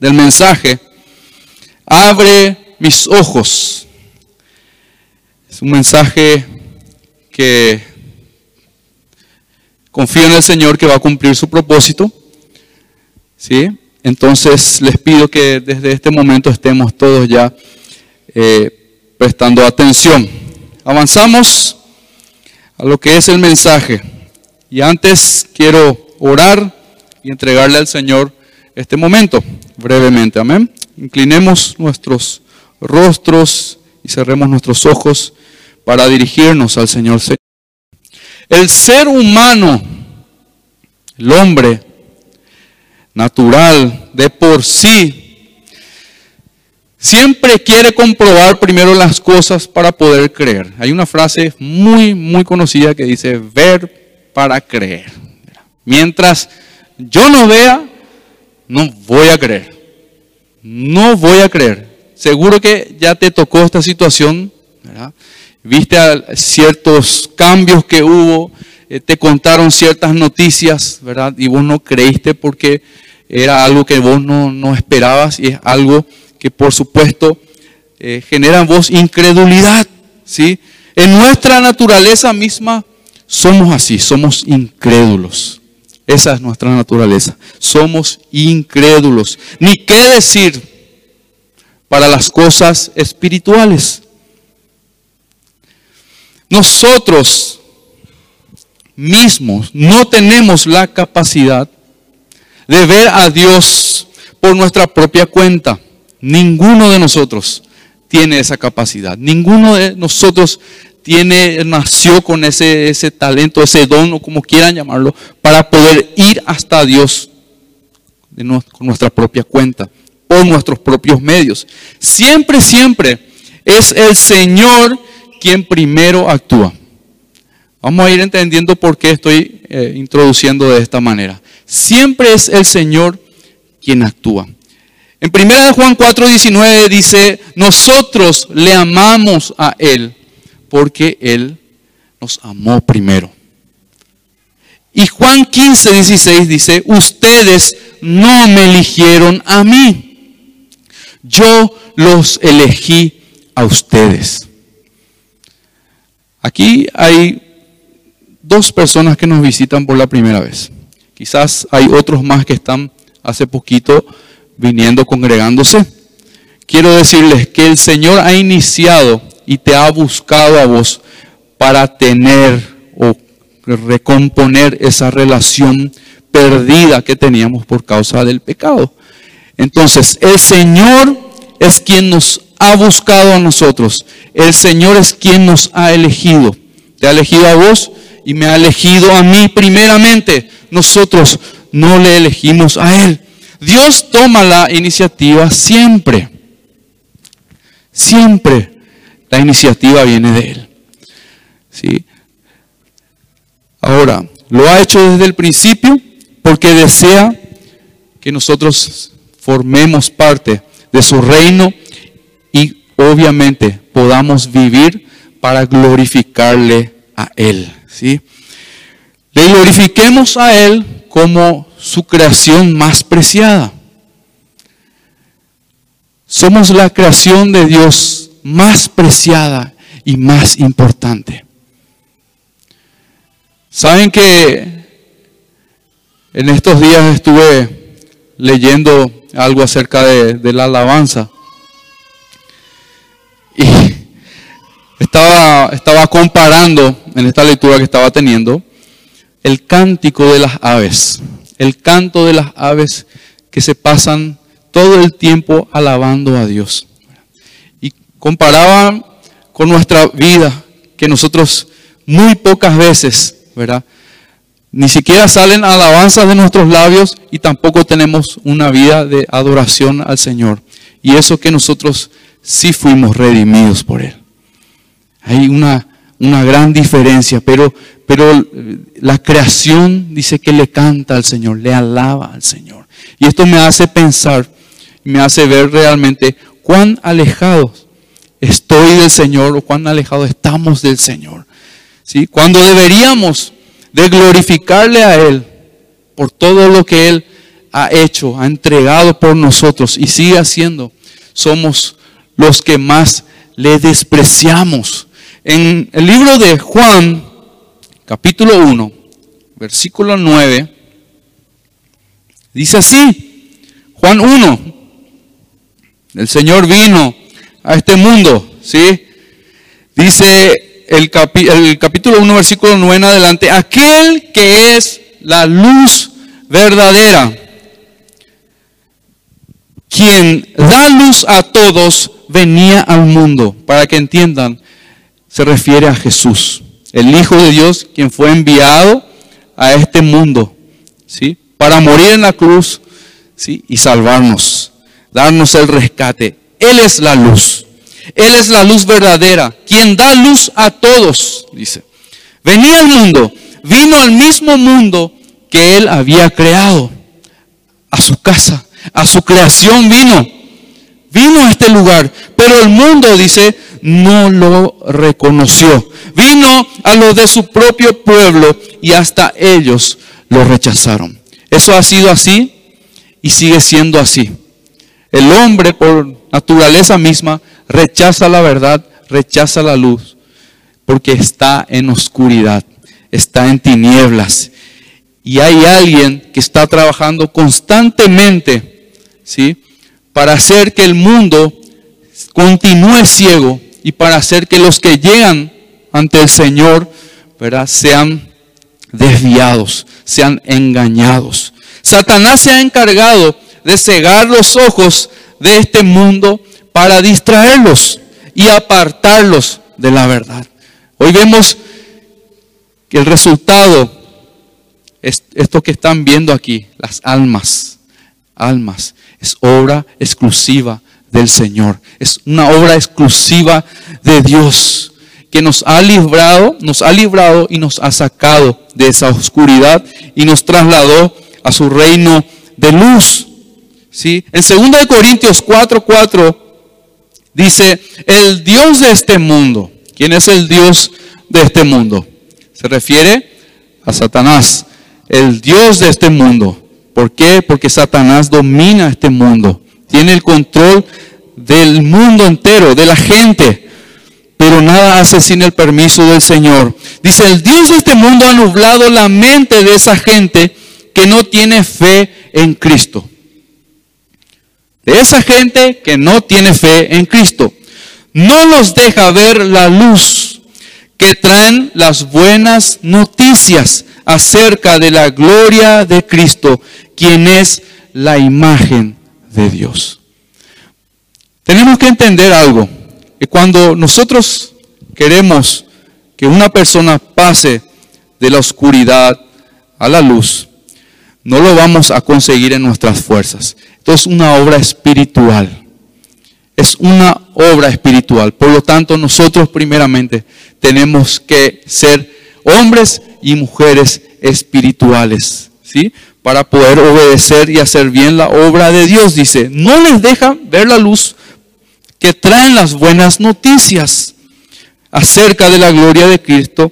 del mensaje, abre mis ojos. Es un mensaje que confío en el Señor que va a cumplir su propósito. ¿Sí? Entonces les pido que desde este momento estemos todos ya eh, prestando atención. Avanzamos a lo que es el mensaje. Y antes quiero orar y entregarle al Señor este momento brevemente. Amén. Inclinemos nuestros rostros y cerremos nuestros ojos para dirigirnos al Señor. El ser humano, el hombre natural de por sí, siempre quiere comprobar primero las cosas para poder creer. Hay una frase muy, muy conocida que dice, ver para creer. Mientras yo no vea, no voy a creer. No voy a creer. Seguro que ya te tocó esta situación, ¿verdad? viste ciertos cambios que hubo, eh, te contaron ciertas noticias, ¿verdad? Y vos no creíste porque era algo que vos no, esperabas y es algo que por supuesto eh, genera en vos incredulidad, ¿sí? En nuestra naturaleza misma somos así, somos incrédulos. Esa es nuestra naturaleza. Somos incrédulos. Ni qué decir para las cosas espirituales. Nosotros mismos no tenemos la capacidad de ver a Dios por nuestra propia cuenta. Ninguno de nosotros tiene esa capacidad. Ninguno de nosotros tiene, nació con ese, ese talento, ese don, o como quieran llamarlo, para poder ir hasta Dios con nuestra propia cuenta, por nuestros propios medios. Siempre, siempre es el Señor quien primero actúa. Vamos a ir entendiendo por qué estoy eh, introduciendo de esta manera. Siempre es el Señor quien actúa. En 1 Juan 4:19 dice, nosotros le amamos a Él porque Él nos amó primero. Y Juan 15:16 dice, ustedes no me eligieron a mí, yo los elegí a ustedes. Aquí hay dos personas que nos visitan por la primera vez. Quizás hay otros más que están hace poquito viniendo, congregándose. Quiero decirles que el Señor ha iniciado y te ha buscado a vos para tener o recomponer esa relación perdida que teníamos por causa del pecado. Entonces, el Señor es quien nos ha buscado a nosotros. El Señor es quien nos ha elegido. Te ha elegido a vos y me ha elegido a mí primeramente. Nosotros no le elegimos a Él. Dios toma la iniciativa siempre. Siempre la iniciativa viene de Él. ¿Sí? Ahora, lo ha hecho desde el principio porque desea que nosotros formemos parte de su reino y obviamente podamos vivir para glorificarle a Él. ¿sí? Le glorifiquemos a Él como su creación más preciada. Somos la creación de Dios más preciada y más importante. Saben que en estos días estuve leyendo algo acerca de, la alabanza y estaba, estaba comparando en esta lectura que estaba teniendo el cántico de las aves, el canto de las aves que se pasan todo el tiempo alabando a Dios. Y comparaba con nuestra vida, que nosotros muy pocas veces, ¿verdad? Ni siquiera salen alabanzas de nuestros labios y tampoco tenemos una vida de adoración al Señor. Y eso que nosotros sí fuimos redimidos por Él. Hay una, una gran diferencia, pero, pero la creación dice que le canta al Señor, le alaba al Señor. Y esto me hace pensar, me hace ver realmente cuán alejados estoy del Señor o cuán alejados estamos del Señor. ¿Sí? Cuando deberíamos de glorificarle a Él por todo lo que Él ha hecho, ha entregado por nosotros y sigue haciendo, somos los que más le despreciamos. En el libro de Juan, capítulo 1, versículo 9, dice así, Juan 1, el Señor vino a este mundo, ¿sí? Dice el, el capítulo 1, versículo 9 en adelante, aquel que es la luz verdadera, quien da luz a todos, venía al mundo. Para que entiendan, se refiere a Jesús, el Hijo de Dios, quien fue enviado a este mundo, ¿sí? Para morir en la cruz, ¿sí? Y salvarnos, darnos el rescate. Él es la luz. Él es la luz verdadera, quien da luz a todos, dice. Venía al mundo, vino al mismo mundo que él había creado, a su casa, a su creación vino. Vino a este lugar, pero el mundo, dice, no lo reconoció. Vino a lo de su propio pueblo y hasta ellos lo rechazaron. Eso ha sido así y sigue siendo así. El hombre por naturaleza misma rechaza la verdad, rechaza la luz, porque está en oscuridad, está en tinieblas. Y hay alguien que está trabajando constantemente, ¿sí? Para hacer que el mundo continúe ciego y para hacer que los que llegan ante el Señor, ¿verdad? Sean desviados, sean engañados. Satanás se ha encargado de cegar los ojos de este mundo para distraerlos y apartarlos de la verdad. Hoy vemos que el resultado es esto que están viendo aquí, las almas, almas, es obra exclusiva del Señor. Es una obra exclusiva de Dios que nos ha librado, nos ha librado y nos ha sacado de esa oscuridad y nos trasladó a su reino de luz. ¿Sí? En 2 Corintios 4:4 4, dice, el Dios de este mundo. ¿Quién es el Dios de este mundo? Se refiere a Satanás, el Dios de este mundo. ¿Por qué? Porque Satanás domina este mundo, tiene el control del mundo entero, de la gente, pero nada hace sin el permiso del Señor. Dice, el Dios de este mundo ha nublado la mente de esa gente que no tiene fe en Cristo esa gente que no tiene fe en Cristo. No los deja ver la luz que traen las buenas noticias acerca de la gloria de Cristo, quien es la imagen de Dios. Tenemos que entender algo, que cuando nosotros queremos que una persona pase de la oscuridad a la luz, no lo vamos a conseguir en nuestras fuerzas. Esto es una obra espiritual. Es una obra espiritual. Por lo tanto, nosotros primeramente tenemos que ser hombres y mujeres espirituales, ¿sí? Para poder obedecer y hacer bien la obra de Dios, dice. No les deja ver la luz que traen las buenas noticias acerca de la gloria de Cristo,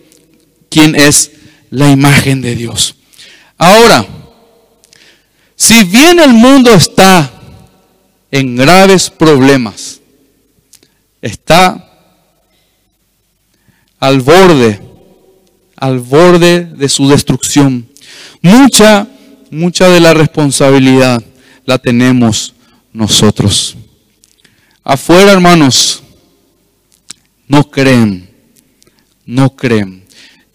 quien es la imagen de Dios. Ahora, si bien el mundo está en graves problemas, está al borde, al borde de su destrucción, mucha, mucha de la responsabilidad la tenemos nosotros. Afuera, hermanos, no creen, no creen.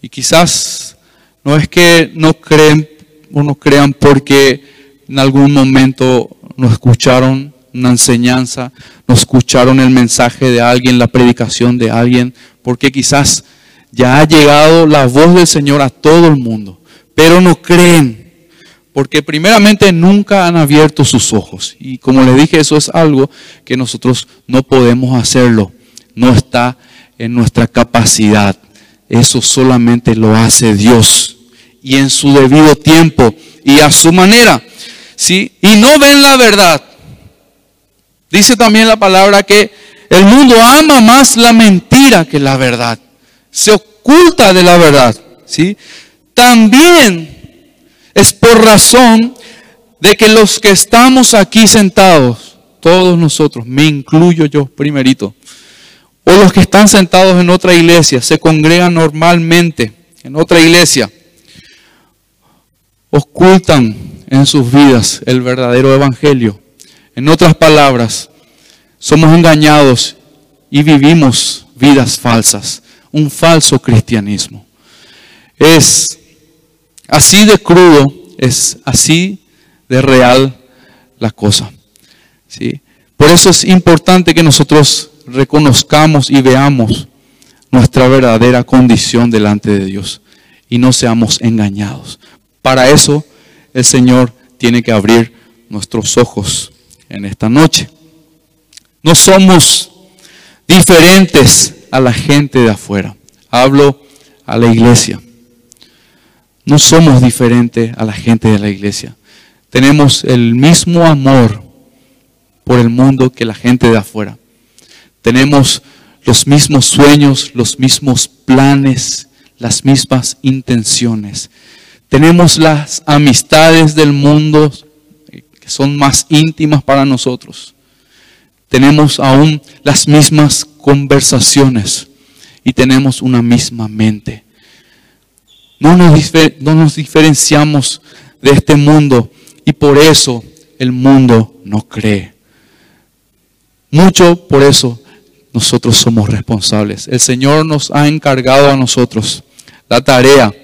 Y quizás no es que no creen o no crean porque en algún momento nos escucharon una enseñanza, nos escucharon el mensaje de alguien, la predicación de alguien, porque quizás ya ha llegado la voz del Señor a todo el mundo, pero no creen, porque primeramente nunca han abierto sus ojos. Y como les dije, eso es algo que nosotros no podemos hacerlo, no está en nuestra capacidad, eso solamente lo hace Dios y en su debido tiempo y a su manera. ¿Sí? Y no ven la verdad. Dice también la palabra que el mundo ama más la mentira que la verdad. Se oculta de la verdad, ¿sí? También es por razón de que los que estamos aquí sentados, todos nosotros, me incluyo yo primerito, o los que están sentados en otra iglesia, se congregan normalmente en otra iglesia, ocultan en sus vidas el verdadero evangelio. En otras palabras, somos engañados y vivimos vidas falsas, un falso cristianismo. Es así de crudo, es así de real la cosa. ¿sí? Por eso es importante que nosotros reconozcamos y veamos nuestra verdadera condición delante de Dios y no seamos engañados. Para eso el Señor tiene que abrir nuestros ojos en esta noche. No somos diferentes a la gente de afuera. Hablo a la iglesia. No somos diferentes a la gente de la iglesia. Tenemos el mismo amor por el mundo que la gente de afuera. Tenemos los mismos sueños, los mismos planes, las mismas intenciones. Tenemos las amistades del mundo que son más íntimas para nosotros. Tenemos aún las mismas conversaciones y tenemos una misma mente. No nos, no nos diferenciamos de este mundo y por eso el mundo no cree. Mucho por eso nosotros somos responsables. El Señor nos ha encargado a nosotros la tarea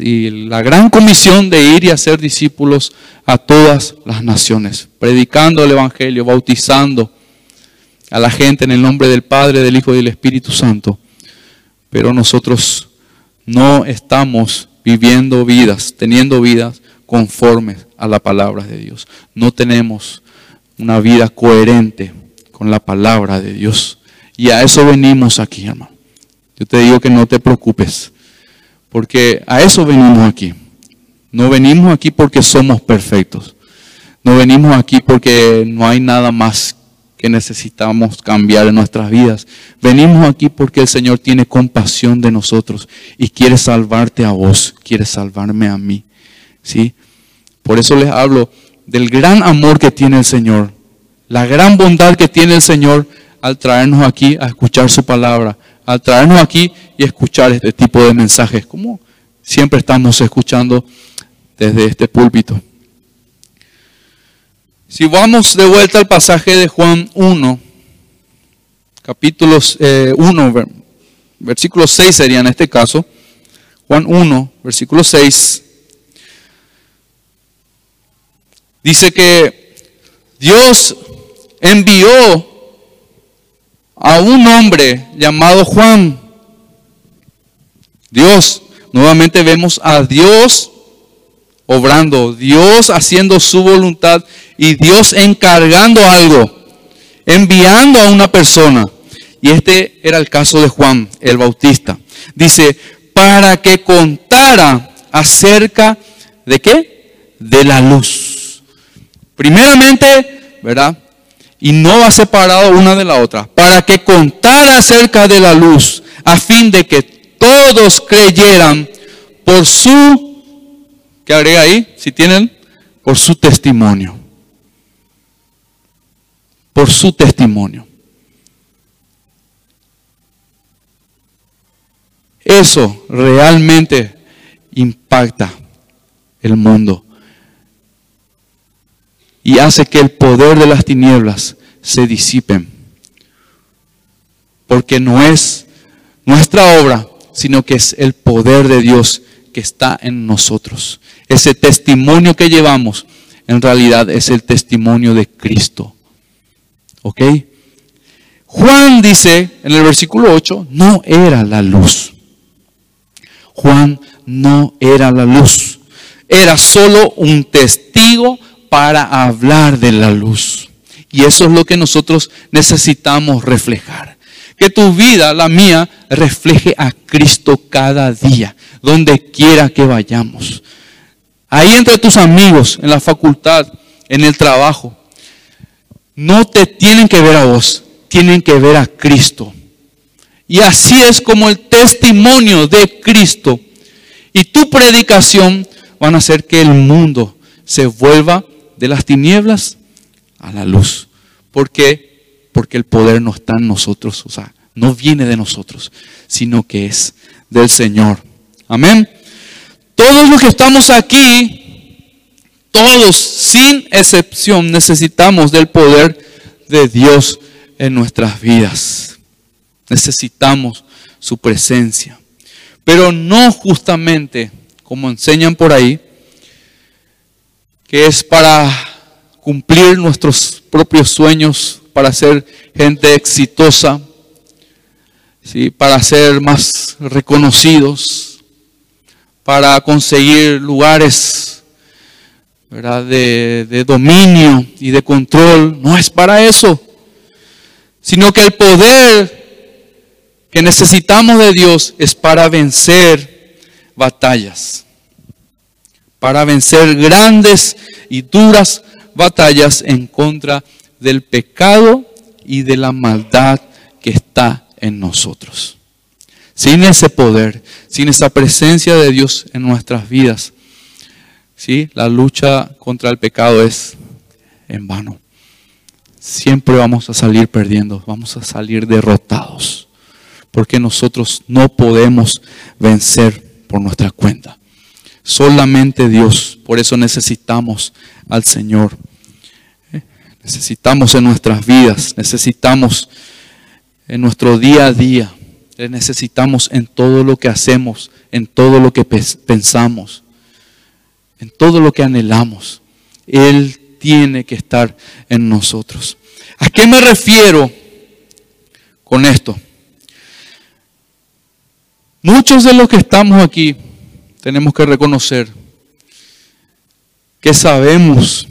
y la gran comisión de ir y hacer discípulos a todas las naciones, predicando el Evangelio, bautizando a la gente en el nombre del Padre, del Hijo y del Espíritu Santo. Pero nosotros no estamos viviendo vidas, teniendo vidas conformes a la palabra de Dios. No tenemos una vida coherente con la palabra de Dios. Y a eso venimos aquí, hermano. Yo te digo que no te preocupes, porque a eso venimos aquí. No venimos aquí porque somos perfectos. No venimos aquí porque no hay nada más que necesitamos cambiar en nuestras vidas. Venimos aquí porque el Señor tiene compasión de nosotros y quiere salvarte a vos, quiere salvarme a mí. ¿Sí? Por eso les hablo del gran amor que tiene el Señor, la gran bondad que tiene el Señor al traernos aquí a escuchar su palabra, al traernos aquí y escuchar este tipo de mensajes, como siempre estamos escuchando desde este púlpito. Si vamos de vuelta al pasaje de Juan 1, capítulos 1, eh, versículo 6 sería en este caso, Juan 1, versículo 6, dice que Dios envió a un hombre llamado Juan. Dios, nuevamente vemos a Dios obrando, Dios haciendo su voluntad y Dios encargando algo, enviando a una persona. Y este era el caso de Juan el Bautista. Dice, para que contara acerca de qué? De la luz. Primeramente, ¿verdad? Y no va separado una de la otra, para que contara acerca de la luz, a fin de que todos creyeran por su, ¿qué agrega ahí? Si tienen, por su testimonio. Por su testimonio. Eso realmente impacta el mundo y hace que el poder de las tinieblas se disipen. Porque no es nuestra obra, sino que es el poder de Dios que está en nosotros. Ese testimonio que llevamos en realidad es el testimonio de Cristo. ¿Ok? Juan dice en el versículo 8, no era la luz. Juan no era la luz. Era solo un testigo para hablar de la luz. Y eso es lo que nosotros necesitamos reflejar. Que tu vida, la mía, refleje a Cristo cada día, donde quiera que vayamos. Ahí entre tus amigos, en la facultad, en el trabajo, no te tienen que ver a vos, tienen que ver a Cristo. Y así es como el testimonio de Cristo y tu predicación van a hacer que el mundo se vuelva de las tinieblas a la luz. ¿Por qué? Porque el poder no está en nosotros, o sea, no viene de nosotros, sino que es del Señor. Amén. Todos los que estamos aquí, todos sin excepción, necesitamos del poder de Dios en nuestras vidas. Necesitamos su presencia. Pero no justamente, como enseñan por ahí, que es para cumplir nuestros propios sueños, para ser gente exitosa, ¿sí? para ser más reconocidos, para conseguir lugares De, de dominio y de control. No es para eso, sino que el poder que necesitamos de Dios es para vencer batallas, para vencer grandes y duras batallas en contra del pecado y de la maldad que está en nosotros. Sin ese poder, sin esa presencia de Dios en nuestras vidas, ¿sí? la lucha contra el pecado es en vano. Siempre vamos a salir perdiendo, vamos a salir derrotados, porque nosotros no podemos vencer por nuestra cuenta. Solamente Dios, por eso necesitamos al Señor. Necesitamos en nuestras vidas, necesitamos en nuestro día a día. Necesitamos en todo lo que hacemos, en todo lo que pensamos, en todo lo que anhelamos. Él tiene que estar en nosotros. ¿A qué me refiero con esto? Muchos de los que estamos aquí tenemos que reconocer que sabemos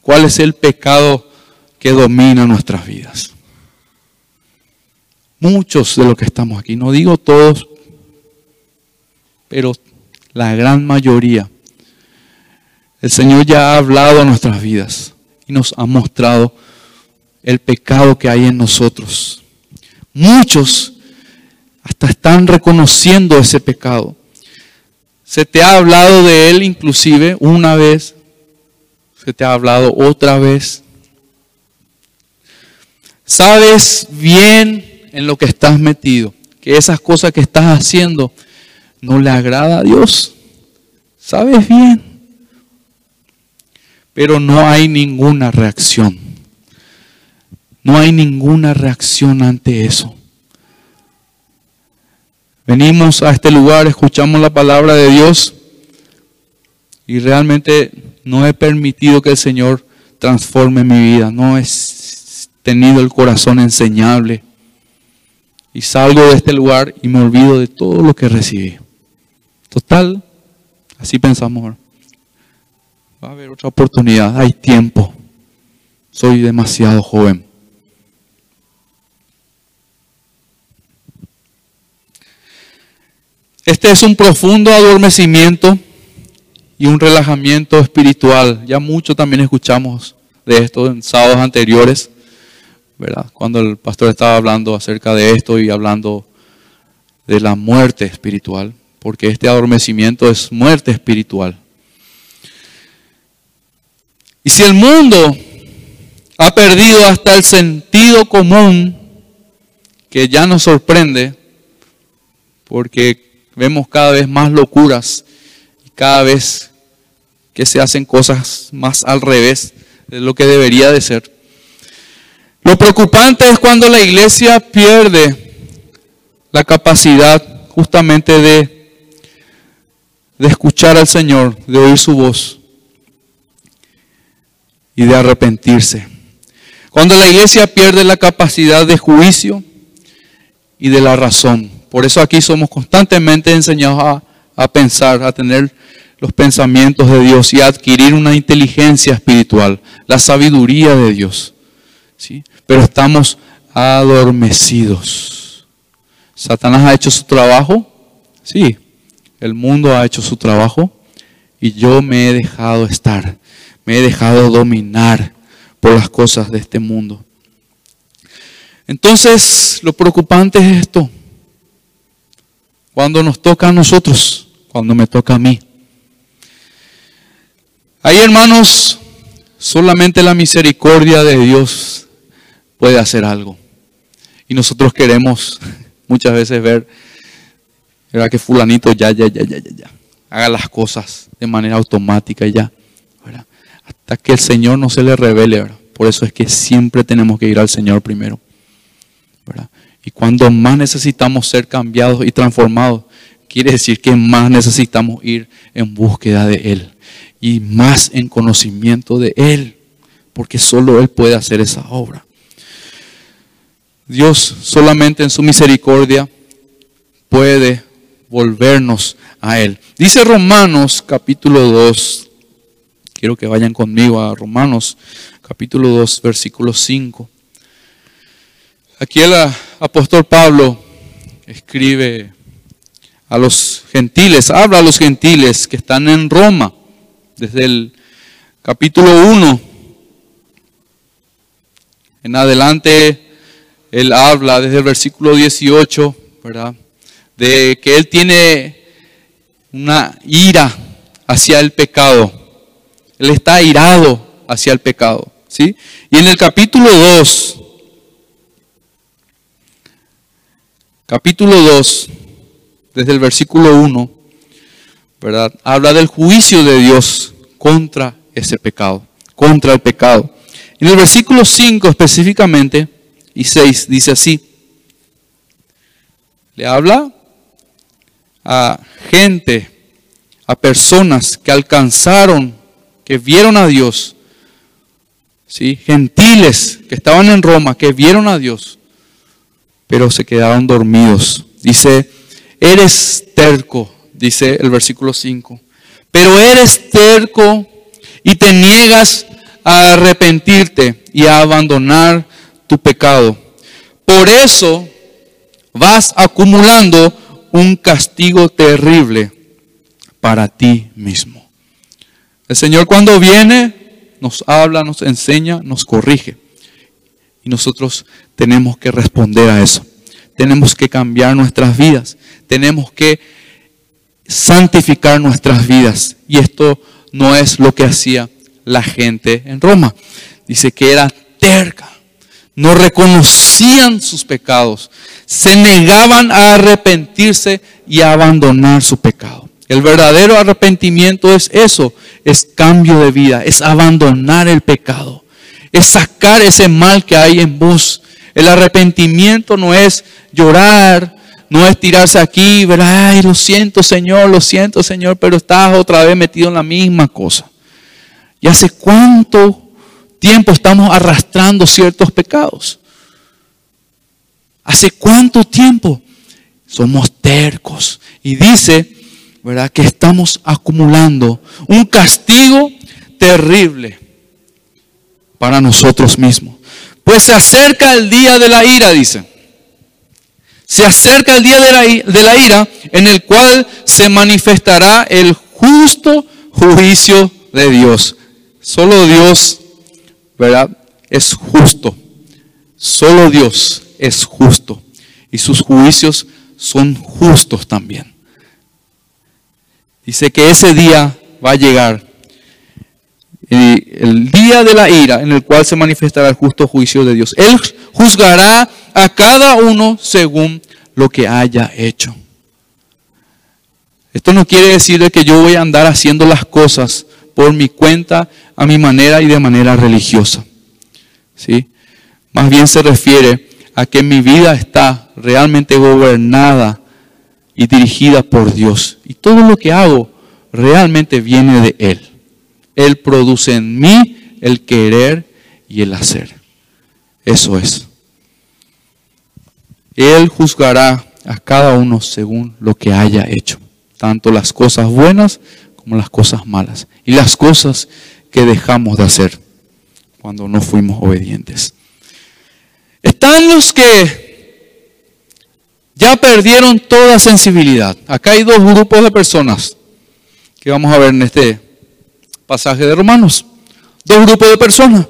cuál es el pecado que domina nuestras vidas. Muchos de los que estamos aquí, no digo todos, pero la gran mayoría. El Señor ya ha hablado a nuestras vidas y nos ha mostrado el pecado que hay en nosotros. Muchos hasta están reconociendo ese pecado. Se te ha hablado de él inclusive una vez, se te ha hablado otra vez. Sabes bien en lo que estás metido, que esas cosas que estás haciendo no le agrada a Dios. Sabes bien. Pero no hay ninguna reacción. No hay ninguna reacción ante eso. Venimos a este lugar, escuchamos la palabra de Dios y realmente no he permitido que el Señor transforme mi vida. No he tenido el corazón enseñable y salgo de este lugar y me olvido de todo lo que recibí. Total, así pensamos. Va a haber otra oportunidad, hay tiempo. Soy demasiado joven. Este es un profundo adormecimiento y un relajamiento espiritual. Ya mucho también escuchamos de esto en sábados anteriores. Cuando el pastor estaba hablando acerca de esto y hablando de la muerte espiritual, porque este adormecimiento es muerte espiritual. Y si el mundo ha perdido hasta el sentido común, que ya nos sorprende, porque vemos cada vez más locuras y cada vez que se hacen cosas más al revés de lo que debería de ser. Lo preocupante es cuando la iglesia pierde la capacidad justamente de, de escuchar al Señor, de oír su voz y de arrepentirse. Cuando la iglesia pierde la capacidad de juicio y de la razón. Por eso aquí somos constantemente enseñados a, a pensar, a tener los pensamientos de Dios y a adquirir una inteligencia espiritual, la sabiduría de Dios. ¿sí? pero estamos adormecidos. Satanás ha hecho su trabajo, sí, el mundo ha hecho su trabajo y yo me he dejado estar, me he dejado dominar por las cosas de este mundo. Entonces, lo preocupante es esto. Cuando nos toca a nosotros, cuando me toca a mí. Hay hermanos solamente la misericordia de Dios puede hacer algo. Y nosotros queremos muchas veces ver ¿verdad? que fulanito ya, ya, ya, ya, ya, ya, haga las cosas de manera automática y ya. Hasta que el Señor no se le revele. ¿verdad? Por eso es que siempre tenemos que ir al Señor primero. Y cuando más necesitamos ser cambiados y transformados, quiere decir que más necesitamos ir en búsqueda de Él y más en conocimiento de Él, porque solo Él puede hacer esa obra. Dios solamente en su misericordia puede volvernos a Él. Dice Romanos capítulo 2, quiero que vayan conmigo a Romanos capítulo 2, versículo 5. Aquí el apóstol Pablo escribe a los gentiles, habla a los gentiles que están en Roma, desde el capítulo 1 en adelante, él habla desde el versículo 18, ¿verdad? De que él tiene una ira hacia el pecado. Él está irado hacia el pecado, ¿sí? Y en el capítulo 2, capítulo 2, desde el versículo 1, ¿verdad? Habla del juicio de Dios contra ese pecado, contra el pecado. En el versículo 5 específicamente y 6 dice así, le habla a gente, a personas que alcanzaron, que vieron a Dios, ¿sí? gentiles que estaban en Roma, que vieron a Dios, pero se quedaron dormidos. Dice, eres terco, dice el versículo 5, pero eres terco y te niegas a arrepentirte y a abandonar tu pecado. Por eso vas acumulando un castigo terrible para ti mismo. El Señor cuando viene nos habla, nos enseña, nos corrige. Y nosotros tenemos que responder a eso. Tenemos que cambiar nuestras vidas. Tenemos que santificar nuestras vidas. Y esto no es lo que hacía la gente en Roma. Dice que era terca. No reconocían sus pecados. Se negaban a arrepentirse y a abandonar su pecado. El verdadero arrepentimiento es eso, es cambio de vida, es abandonar el pecado es sacar ese mal que hay en vos. El arrepentimiento no es llorar, no es tirarse aquí ver, ay, lo siento Señor, lo siento Señor, pero estás otra vez metido en la misma cosa. ¿Y hace cuánto tiempo estamos arrastrando ciertos pecados? ¿Hace cuánto tiempo? Somos tercos. Y dice, ¿verdad? Que estamos acumulando un castigo terrible para nosotros mismos. Pues se acerca el día de la ira, dice. Se acerca el día de la, ira en el cual se manifestará el justo juicio de Dios. Solo Dios, ¿verdad? Es justo. Solo Dios es justo. Y sus juicios son justos también. Dice que ese día va a llegar el día de la ira en el cual se manifestará el justo juicio de Dios. Él juzgará a cada uno según lo que haya hecho. Esto no quiere decir que yo voy a andar haciendo las cosas por mi cuenta, a mi manera y de manera religiosa. ¿Sí? Más bien se refiere a que mi vida está realmente gobernada y dirigida por Dios. Y todo lo que hago realmente viene de Él. Él produce en mí el querer y el hacer. Eso es. Él juzgará a cada uno según lo que haya hecho, tanto las cosas buenas como las cosas malas y las cosas que dejamos de hacer cuando no fuimos obedientes. Están los que ya perdieron toda sensibilidad. Acá hay dos grupos de personas que vamos a ver en este pasaje de Romanos. Dos grupos de personas.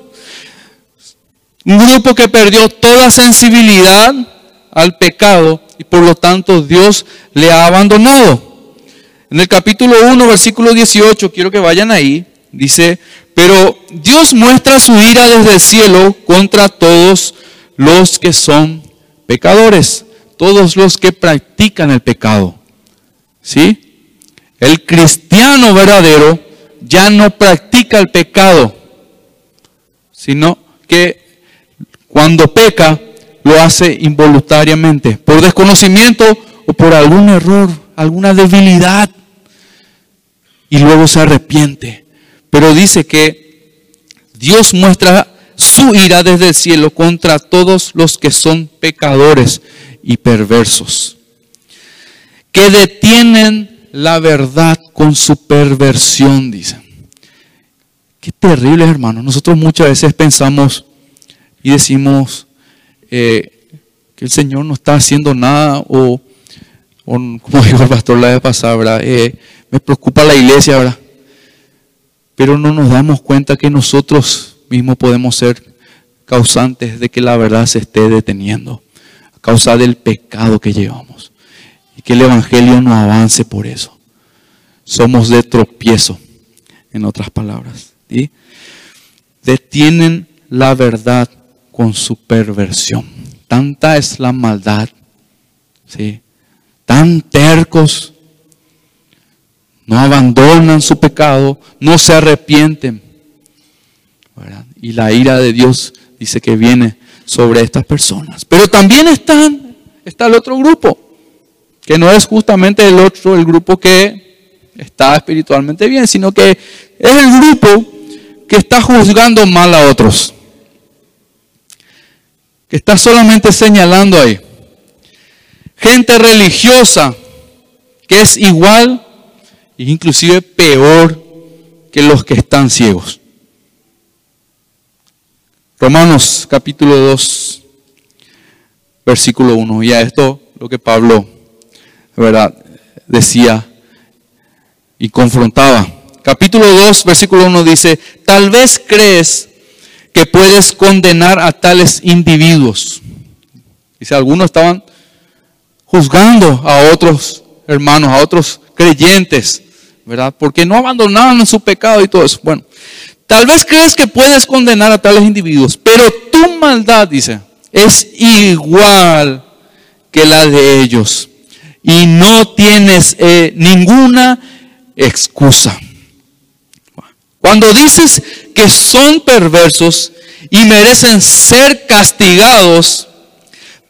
Un grupo que perdió toda sensibilidad al pecado y por lo tanto Dios le ha abandonado. En el capítulo 1, versículo 18, quiero que vayan ahí, dice, Pero Dios muestra su ira desde el cielo contra todos los que son pecadores, todos los que practican el pecado. ¿Sí? El cristiano verdadero ya no practica el pecado, sino que cuando peca lo hace involuntariamente, por desconocimiento o por algún error, alguna debilidad, y luego se arrepiente. Pero dice que Dios muestra su ira desde el cielo contra todos los que son pecadores y perversos, que detienen la verdad con su perversión, dicen. Qué terrible, hermano. Nosotros muchas veces pensamos y decimos eh, que el Señor no está haciendo nada o, como dijo el pastor la vez pasada, eh, me preocupa la iglesia, ¿verdad? Pero no nos damos cuenta que nosotros mismos podemos ser causantes de que la verdad se esté deteniendo, a causa del pecado que llevamos. Y que el Evangelio no avance por eso. Somos de tropiezo, en otras palabras. Detienen la verdad con su perversión. Tanta es la maldad, ¿sí? tan tercos, no abandonan su pecado, no se arrepienten. Y la ira de Dios dice que viene sobre estas personas. Pero también están, está el otro grupo, que no es justamente el otro, el grupo que está espiritualmente bien, sino que es el grupo que está juzgando mal a otros. Que está solamente señalando ahí. Gente religiosa que es igual e inclusive peor que los que están ciegos. Romanos capítulo 2, versículo 1. Y esto lo que Pablo, ¿verdad? Decía y confrontaba. Capítulo 2, versículo 1 dice, tal vez crees que puedes condenar a tales individuos. Dice, algunos estaban juzgando a otros hermanos, a otros creyentes, ¿verdad? Porque no abandonaban su pecado y todo eso. Bueno, tal vez crees que puedes condenar a tales individuos, pero tu maldad, dice, es igual que la de ellos. Y no tienes eh, ninguna excusa. Cuando dices que son perversos y merecen ser castigados,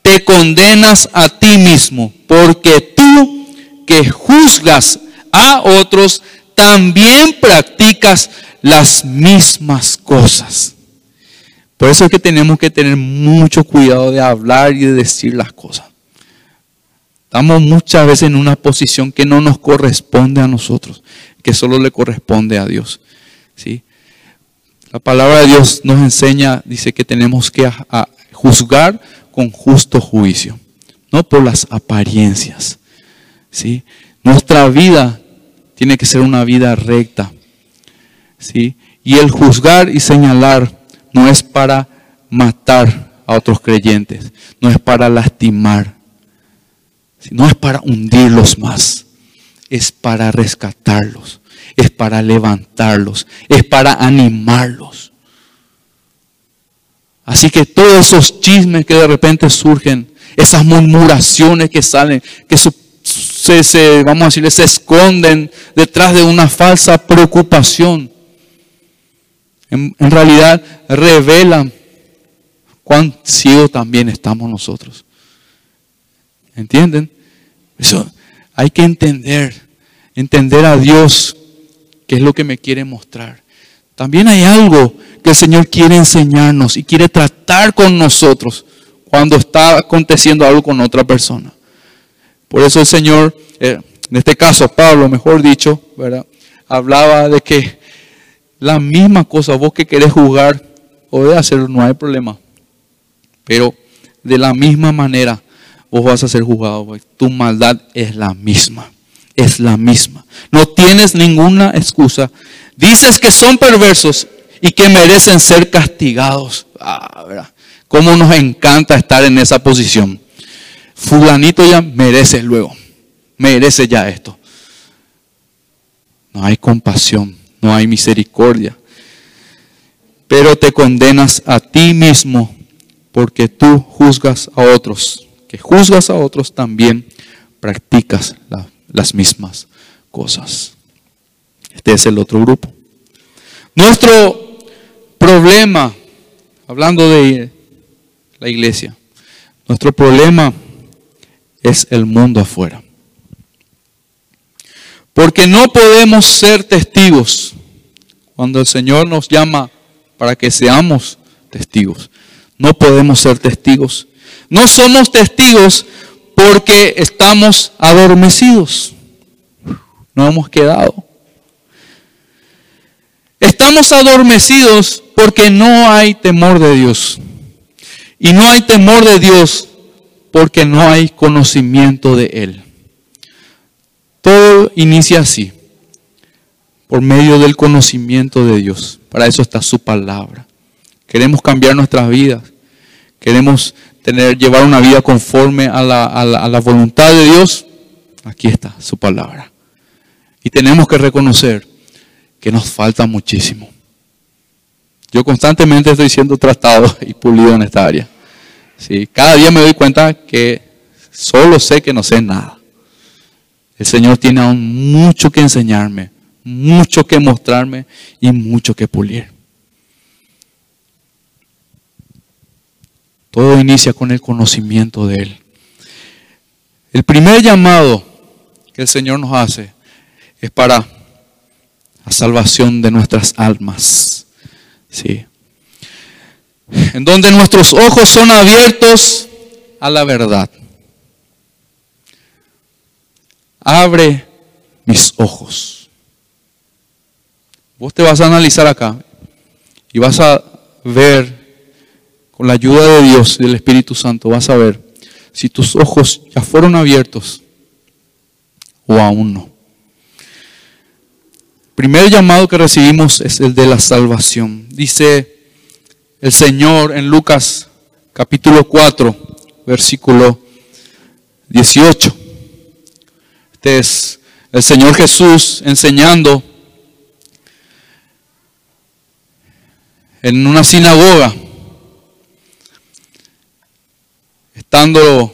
te condenas a ti mismo, porque tú que juzgas a otros, también practicas las mismas cosas. Por eso es que tenemos que tener mucho cuidado de hablar y de decir las cosas. Estamos muchas veces en una posición que no nos corresponde a nosotros, que solo le corresponde a Dios. ¿sí? La palabra de Dios nos enseña, dice que tenemos que juzgar con justo juicio, no por las apariencias. ¿sí? Nuestra vida tiene que ser una vida recta. ¿sí? Y el juzgar y señalar no es para matar a otros creyentes, no es para lastimar, no es para hundirlos más, es para rescatarlos, es para levantarlos, es para animarlos. Así que todos esos chismes que de repente surgen, esas murmuraciones que salen, que su se, vamos a decirle, se esconden detrás de una falsa preocupación. En, realidad revelan cuán ciego también estamos nosotros. ¿Entienden? Eso hay que entender, entender a Dios, que es lo que me quiere mostrar. También hay algo que el Señor quiere enseñarnos y quiere tratar con nosotros cuando está aconteciendo algo con otra persona. Por eso el Señor, eh, en este caso Pablo, mejor dicho, hablaba de que la misma cosa, vos que querés jugar, podés hacerlo, no hay problema. Pero de la misma manera, vos vas a ser juzgado. Tu maldad es la misma. Es la misma. No tienes ninguna excusa. Dices que son perversos y que merecen ser castigados. Ah, ¿verdad? ¿Cómo nos encanta estar en esa posición? fulanito ya merece luego, merece ya esto. No hay compasión, no hay misericordia. pero te condenas a ti mismo porque tú juzgas a otros. Que juzgas a otros también practicas las mismas cosas. Este es el otro grupo. Nuestro problema, hablando de la iglesia, nuestro problema es el mundo afuera. Porque no podemos ser testigos cuando el Señor nos llama para que seamos testigos. No podemos ser testigos. No somos testigos porque estamos adormecidos. No hemos quedado. Estamos adormecidos porque no hay temor de Dios. Y no hay temor de Dios porque no hay conocimiento de Él. Todo inicia así, por medio del conocimiento de Dios. Para eso está su palabra. Queremos cambiar nuestras vidas. Queremos tener, llevar una vida conforme a la, a la voluntad de Dios. Aquí está su palabra. Y tenemos que reconocer que nos falta muchísimo. Yo constantemente estoy siendo tratado y pulido en esta área. ¿Sí? Cada día me doy cuenta que solo sé que no sé nada. El Señor tiene aún mucho que enseñarme, mucho que mostrarme y mucho que pulir. Todo inicia con el conocimiento de Él. El primer llamado que el Señor nos hace es para la salvación de nuestras almas. Sí. En donde nuestros ojos son abiertos a la verdad. Abre mis ojos. Vos te vas a analizar acá y vas a ver, con la ayuda de Dios y del Espíritu Santo, vas a ver si tus ojos ya fueron abiertos o aún no primer llamado que recibimos es el de la salvación. Dice el Señor en Lucas capítulo 4, versículo 18. Este es el Señor Jesús enseñando en una sinagoga, estando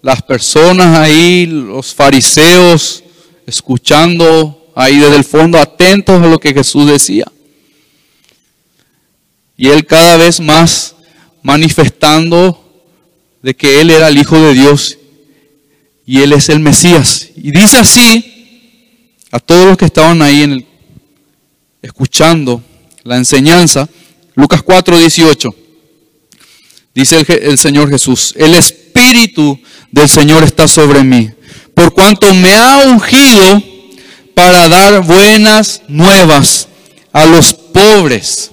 las personas ahí, los fariseos, escuchando ahí desde el fondo, atentos a lo que Jesús decía. Y él cada vez más manifestando de que él era el Hijo de Dios y él es el Mesías. Y dice así a todos los que estaban ahí en el, escuchando la enseñanza, Lucas 4, 18. Dice el, Señor Jesús, el Espíritu del Señor está sobre mí, por cuanto me ha ungido para dar buenas nuevas a los pobres.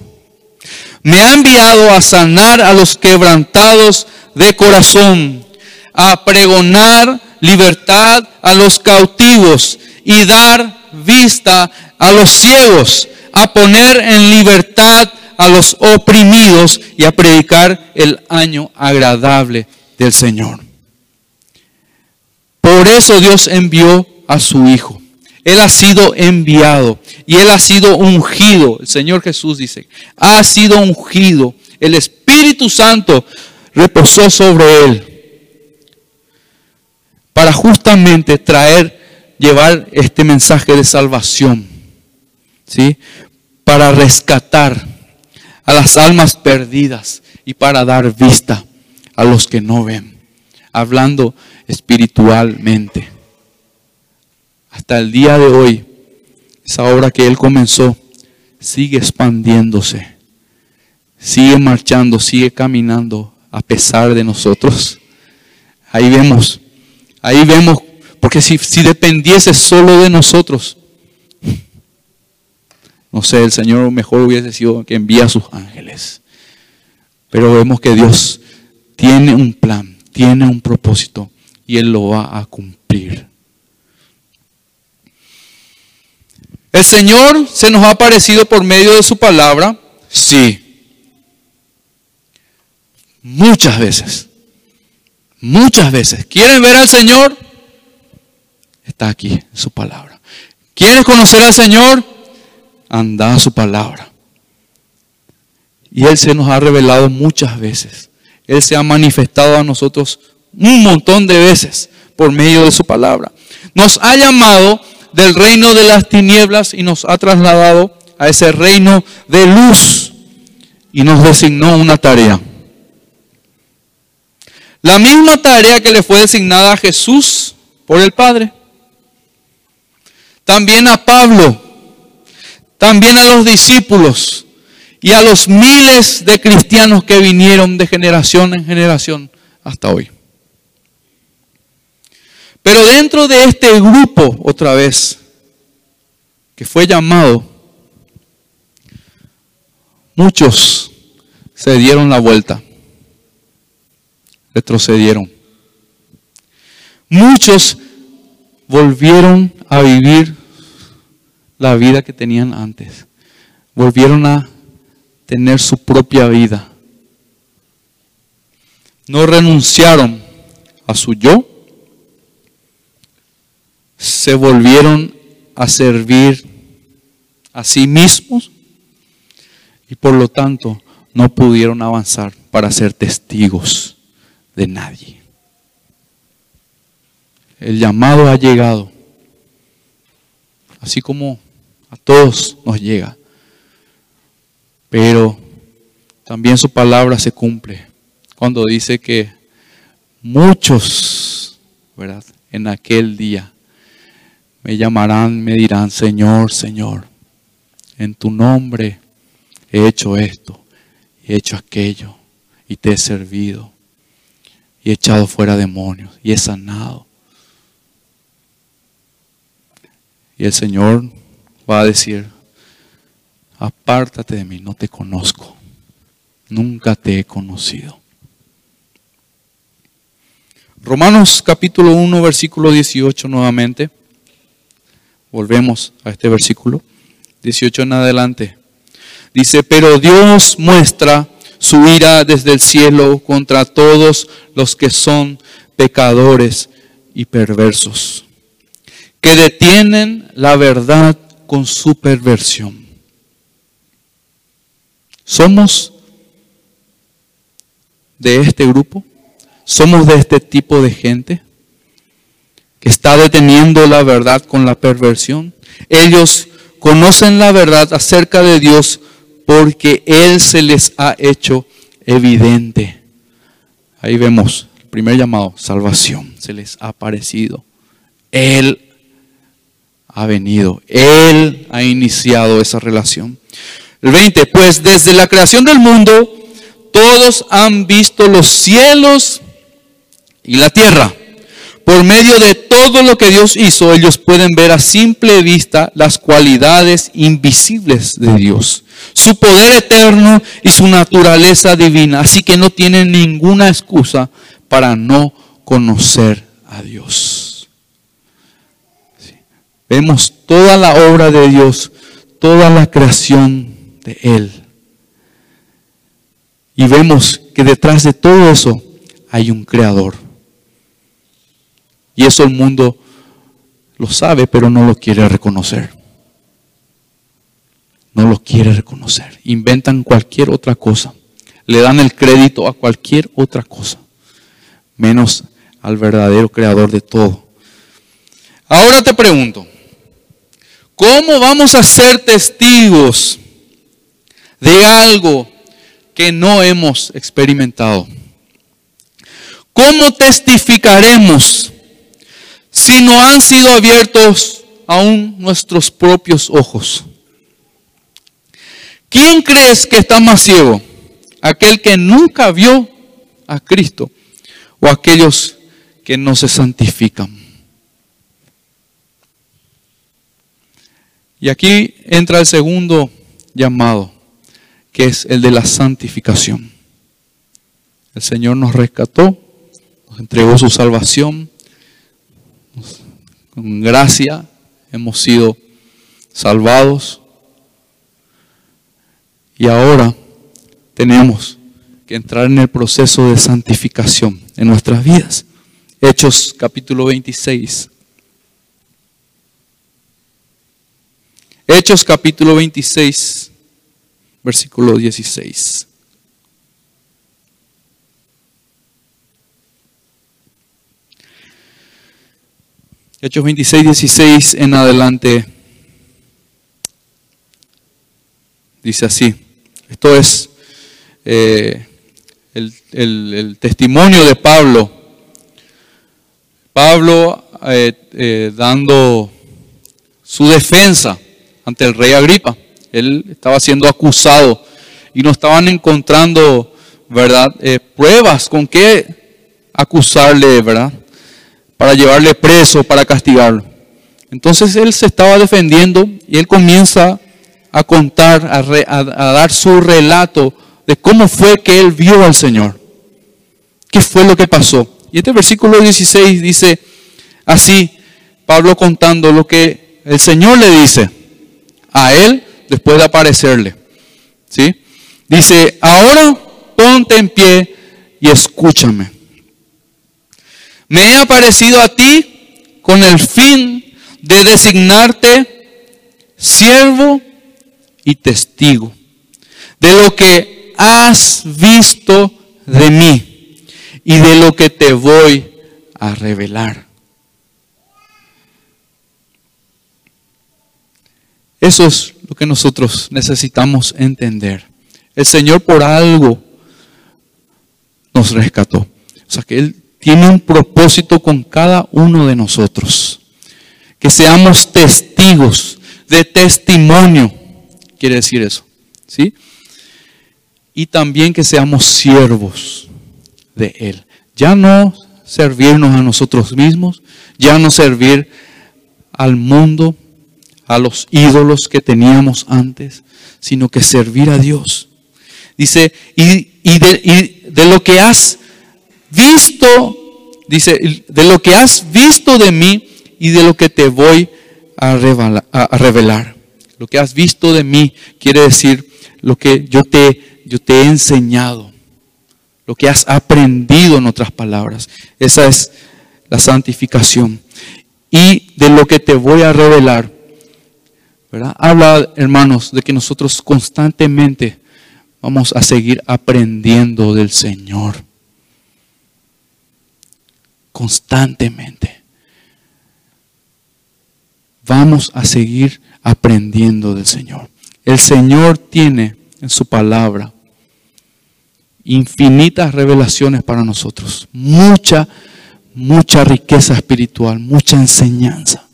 Me ha enviado a sanar a los quebrantados de corazón, a pregonar libertad a los cautivos y dar vista a los ciegos, a poner en libertad a los oprimidos y a predicar el año agradable del Señor. Por eso Dios envió a su Hijo él ha sido enviado y Él ha sido ungido. El Señor Jesús dice, ha sido ungido. El Espíritu Santo reposó sobre Él para justamente traer, llevar este mensaje de salvación. ¿Sí? Para rescatar a las almas perdidas y para dar vista a los que no ven. Hablando espiritualmente hasta el día de hoy, esa obra que Él comenzó sigue expandiéndose, sigue marchando, sigue caminando a pesar de nosotros. Ahí vemos, ahí vemos, porque si, si dependiese solo de nosotros, no sé, el Señor mejor hubiese sido que envía a sus ángeles. Pero vemos que Dios tiene un plan, tiene un propósito y Él lo va a cumplir. ¿El Señor se nos ha aparecido por medio de su palabra? Sí. Muchas veces. Muchas veces. ¿Quieren ver al Señor? Está aquí su palabra. ¿Quieres conocer al Señor? Anda a su palabra. Y Él se nos ha revelado muchas veces. Él se ha manifestado a nosotros un montón de veces por medio de su palabra. Nos ha llamado del reino de las tinieblas y nos ha trasladado a ese reino de luz y nos designó una tarea. La misma tarea que le fue designada a Jesús por el Padre. También a Pablo, también a los discípulos y a los miles de cristianos que vinieron de generación en generación hasta hoy. Pero dentro de este grupo, otra vez, que fue llamado, muchos se dieron la vuelta, retrocedieron. Muchos volvieron a vivir la vida que tenían antes. Volvieron a tener su propia vida. No renunciaron a su yo. Se volvieron a servir a sí mismos y por lo tanto no pudieron avanzar para ser testigos de nadie. El llamado ha llegado, así como a todos nos llega. Pero también su palabra se cumple cuando dice que muchos, ¿verdad? En aquel día me llamarán, me dirán, Señor, Señor, en tu nombre he hecho esto, he hecho aquello, y te he servido, y he echado fuera demonios, y he sanado. Y el Señor va a decir, apártate de mí, no te conozco, nunca te he conocido. Romanos capítulo 1, versículo 18 nuevamente. Volvemos a este versículo. 18 en adelante. Dice, pero Dios muestra su ira desde el cielo contra todos los que son pecadores y perversos, que detienen la verdad con su perversión. ¿Somos de este grupo? ¿Somos de este tipo de gente que está deteniendo la verdad con la perversión? Ellos conocen la verdad acerca de Dios porque Él se les ha hecho evidente. Ahí vemos el primer llamado, salvación, se les ha aparecido. Él ha venido, Él ha iniciado esa relación. El 20, pues desde la creación del mundo, todos han visto los cielos y la tierra. Por medio de todo lo que Dios hizo, ellos pueden ver a simple vista las cualidades invisibles de Dios, su poder eterno y su naturaleza divina. Así que no tienen ninguna excusa para no conocer a Dios. Vemos toda la obra de Dios, toda la creación de Él. Y vemos que detrás de todo eso hay un creador. Y eso el mundo lo sabe, pero no lo quiere reconocer. No lo quiere reconocer. Inventan cualquier otra cosa. Le dan el crédito a cualquier otra cosa. Menos al verdadero creador de todo. Ahora te pregunto, ¿cómo vamos a ser testigos de algo que no hemos experimentado? ¿Cómo testificaremos si no han sido abiertos aún nuestros propios ojos? ¿Quién crees que está más ciego? ¿Aquel que nunca vio a Cristo o aquellos que no se santifican? Y aquí entra el segundo llamado, que es el de la santificación. El Señor nos rescató, nos entregó su salvación con gracia hemos sido salvados. Y ahora tenemos que entrar en el proceso de santificación en nuestras vidas. Hechos capítulo 26. Hechos capítulo 26, versículo 16. Hechos 26, 16 en adelante dice así. Esto es eh, el, testimonio de Pablo. Pablo eh, eh, dando su defensa ante el rey Agripa. Él estaba siendo acusado y no estaban encontrando, ¿verdad? pruebas con qué acusarle, ¿verdad? para llevarle preso, para castigarlo. Entonces él se estaba defendiendo y él comienza a contar, a, dar su relato de cómo fue que él vio al Señor. ¿Qué fue lo que pasó? Y este versículo 16 dice así, Pablo contando lo que el Señor le dice a él después de aparecerle. ¿Sí? Dice, ahora ponte en pie y escúchame. Me he aparecido a ti con el fin de designarte siervo y testigo de lo que has visto de mí y de lo que te voy a revelar. Eso es lo que nosotros necesitamos entender. El Señor por algo nos rescató. O sea que Él tiene un propósito con cada uno de nosotros. Que seamos testigos de testimonio, quiere decir eso, ¿sí? Y también que seamos siervos de Él. Ya no servirnos a nosotros mismos, ya no servir al mundo, a los ídolos que teníamos antes, sino que servir a Dios. Dice, y, de, y de lo que has visto, dice, de lo que has visto de mí y de lo que te voy a revelar. Lo que has visto de mí quiere decir lo que yo te he enseñado, lo que has aprendido en otras palabras. Esa es la santificación. Y de lo que te voy a revelar. Habla, hermanos, de que nosotros constantemente vamos a seguir aprendiendo del Señor constantemente. Vamos a seguir aprendiendo del Señor. El Señor tiene en su palabra infinitas revelaciones para nosotros, mucha, mucha riqueza espiritual, mucha enseñanza.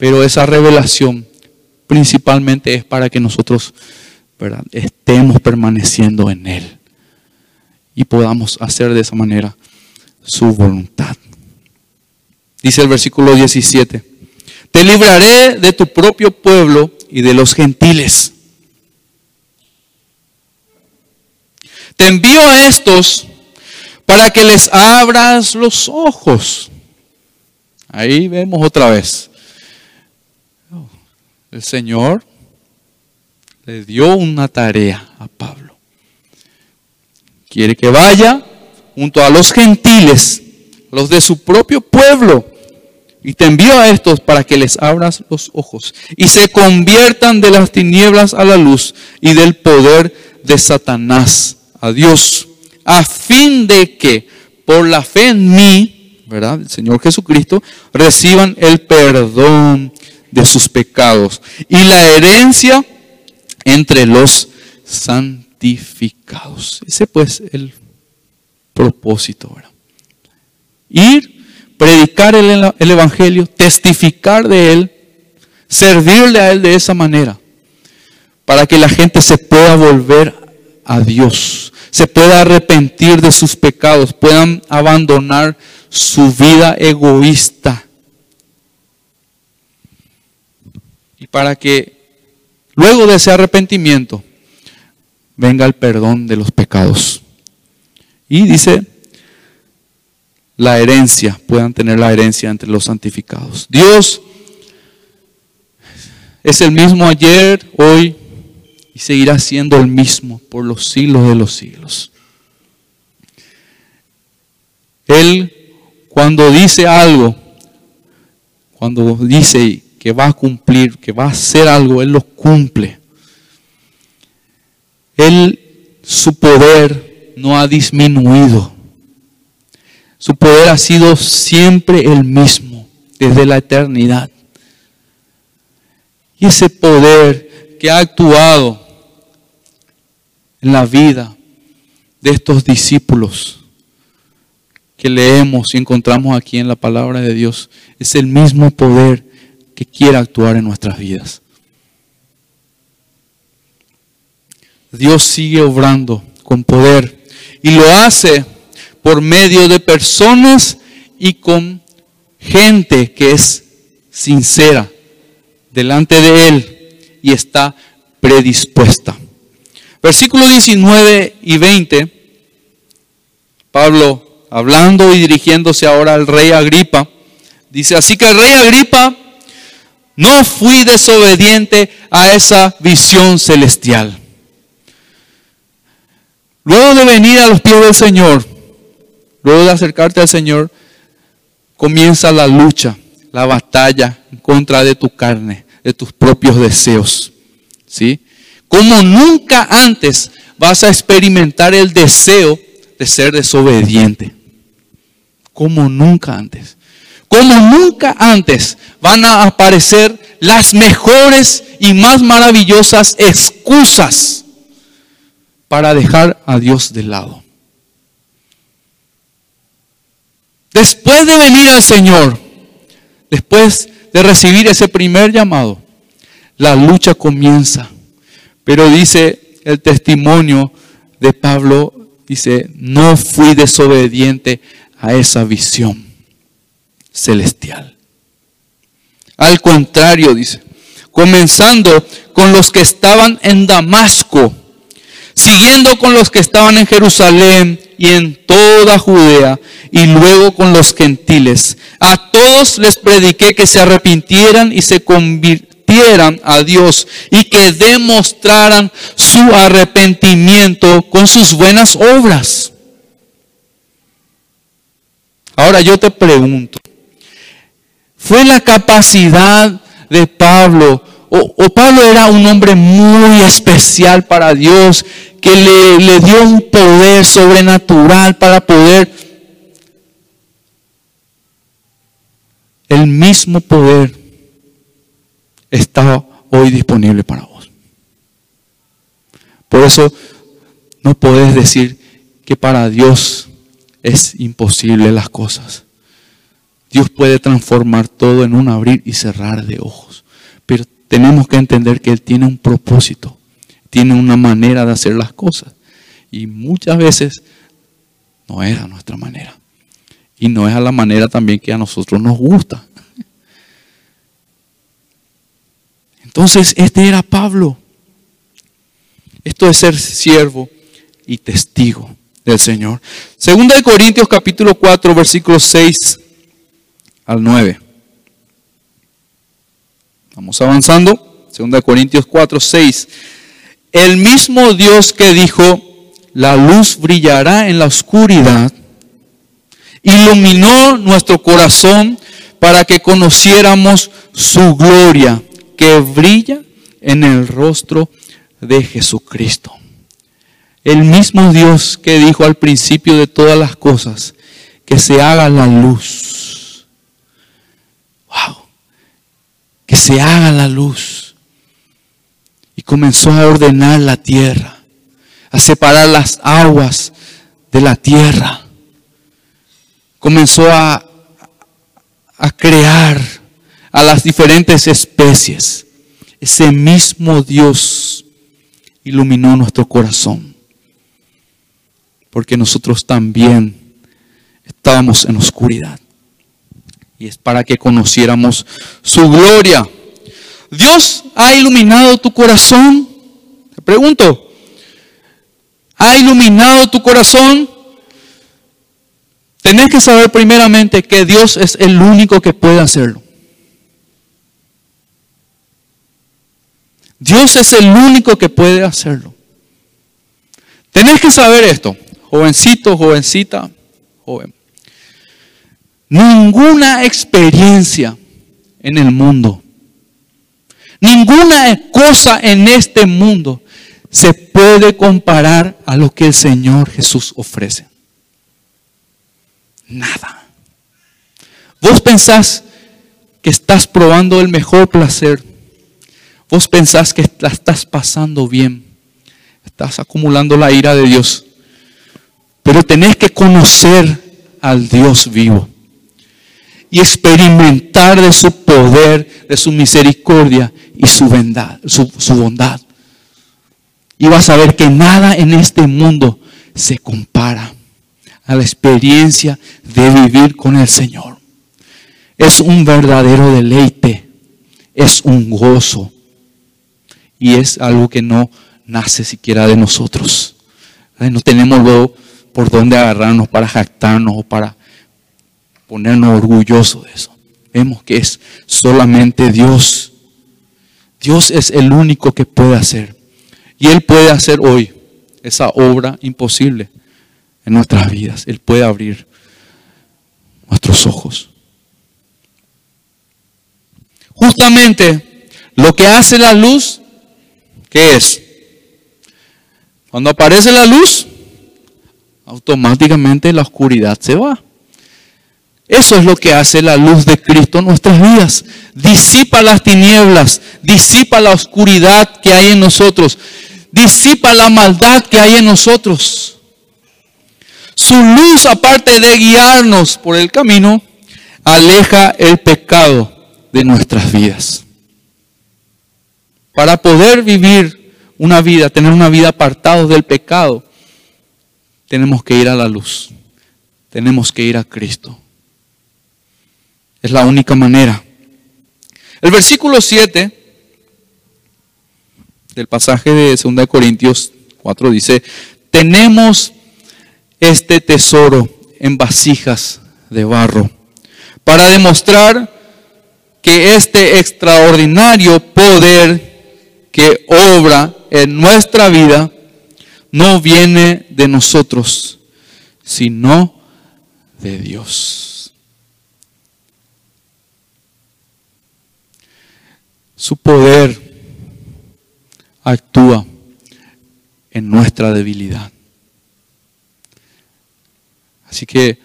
Pero esa revelación principalmente es para que nosotros estemos permaneciendo en Él y podamos hacer de esa manera su voluntad. Dice el versículo 17, te libraré de tu propio pueblo y de los gentiles. Te envío a estos para que les abras los ojos. Ahí vemos otra vez. El Señor le dio una tarea a Pablo. Quiere que vaya junto a los gentiles, los de su propio pueblo, y te envío a estos para que les abras los ojos y se conviertan de las tinieblas a la luz y del poder de Satanás a Dios, a fin de que por la fe en mí, ¿verdad? El Señor Jesucristo, reciban el perdón de sus pecados y la herencia entre los santificados. Ese pues el propósito. Ir, predicar el, el Evangelio, testificar de Él, servirle a Él de esa manera, para que la gente se pueda volver a Dios, se pueda arrepentir de sus pecados, puedan abandonar su vida egoísta. Y para que luego de ese arrepentimiento venga el perdón de los pecados. Y dice, la herencia, puedan tener la herencia entre los santificados. Dios es el mismo ayer, hoy y seguirá siendo el mismo por los siglos de los siglos. Él cuando dice algo, cuando dice que va a cumplir, que va a hacer algo, Él lo cumple. Él, su poder no ha disminuido. Su poder ha sido siempre el mismo, desde la eternidad. Y ese poder que ha actuado en la vida de estos discípulos que leemos y encontramos aquí en la palabra de Dios, es el mismo poder que quiere actuar en nuestras vidas. Dios sigue obrando con poder y lo hace por medio de personas y con gente que es sincera delante de Él y está predispuesta. Versículo 19 y 20, Pablo hablando y dirigiéndose ahora al rey Agripa, dice, así que el rey Agripa, no fui desobediente a esa visión celestial. Luego de venir a los pies del Señor, luego de acercarte al Señor, comienza la lucha, la batalla en contra de tu carne, de tus propios deseos. ¿Sí? Como nunca antes vas a experimentar el deseo de ser desobediente. Como nunca antes. Como nunca antes van a aparecer las mejores y más maravillosas excusas para dejar a Dios de lado. Después de venir al Señor, después de recibir ese primer llamado, la lucha comienza. Pero dice el testimonio de Pablo, dice, no fui desobediente a esa visión celestial. Al contrario, dice, comenzando con los que estaban en Damasco, siguiendo con los que estaban en Jerusalén y en toda Judea, y luego con los gentiles. A todos les prediqué que se arrepintieran y se convirtieran a Dios y que demostraran su arrepentimiento con sus buenas obras. Ahora yo te pregunto, ¿fue la capacidad de Pablo o, Pablo era un hombre muy especial para Dios, que le, le dio un poder sobrenatural para poder el mismo poder está hoy disponible para vos. Por eso no podés decir que para Dios es imposible las cosas. Dios puede transformar todo en un abrir y cerrar de ojos. Pero tenemos que entender que Él tiene un propósito, tiene una manera de hacer las cosas. Y muchas veces no es a nuestra manera. Y no es a la manera también que a nosotros nos gusta. Entonces, este era Pablo. Esto es ser siervo y testigo del Señor. Segunda de Corintios capítulo 4, versículos 6 al 9. Vamos avanzando. Segunda de Corintios 4, 6. El mismo Dios que dijo, la luz brillará en la oscuridad, iluminó nuestro corazón para que conociéramos su gloria que brilla en el rostro de Jesucristo. El mismo Dios que dijo al principio de todas las cosas, que se haga la luz. Que se haga la luz. Y comenzó a ordenar la tierra, a separar las aguas de la tierra comenzó a, a crear a las diferentes especies. Ese mismo Dios iluminó nuestro corazón. Porque nosotros también estábamos en oscuridad. Y es para que conociéramos su gloria. Dios ha iluminado tu corazón. Te pregunto, ¿ha iluminado tu corazón? Tenés que saber primeramente que Dios es el único que puede hacerlo. Dios es el único que puede hacerlo. Tenés que saber esto, jovencito, jovencita, joven. Ninguna experiencia en el mundo, ninguna cosa en este mundo se puede comparar a lo que el Señor Jesús ofrece. Nada. Vos pensás que estás probando el mejor placer. Vos pensás que la estás pasando bien. Estás acumulando la ira de Dios. Pero tenés que conocer al Dios vivo y experimentar de su poder, de su misericordia y su bondad. Su, bondad. Y vas a ver que nada en este mundo se compara a la experiencia de vivir con el Señor. Es un verdadero deleite, es un gozo y es algo que no nace siquiera de nosotros. No tenemos luego por dónde agarrarnos para jactarnos o para ponernos orgullosos de eso. Vemos que es solamente Dios. Dios es el único que puede hacer. Y Él puede hacer hoy esa obra imposible en nuestras vidas. Él puede abrir nuestros ojos. Justamente lo que hace la luz, ¿qué es? Cuando aparece la luz, automáticamente la oscuridad se va. Eso es lo que hace la luz de Cristo en nuestras vidas. Disipa las tinieblas, disipa la oscuridad que hay en nosotros, disipa la maldad que hay en nosotros. Su luz, aparte de guiarnos por el camino, aleja el pecado de nuestras vidas. Para poder vivir una vida, tener una vida apartado del pecado, tenemos que ir a la luz. Tenemos que ir a Cristo. Es la única manera. El versículo 7 del pasaje de 2 Corintios 4 dice, tenemos este tesoro en vasijas de barro, para demostrar que este extraordinario poder que obra en nuestra vida no viene de nosotros, sino de Dios. Su poder actúa en nuestra debilidad. Así que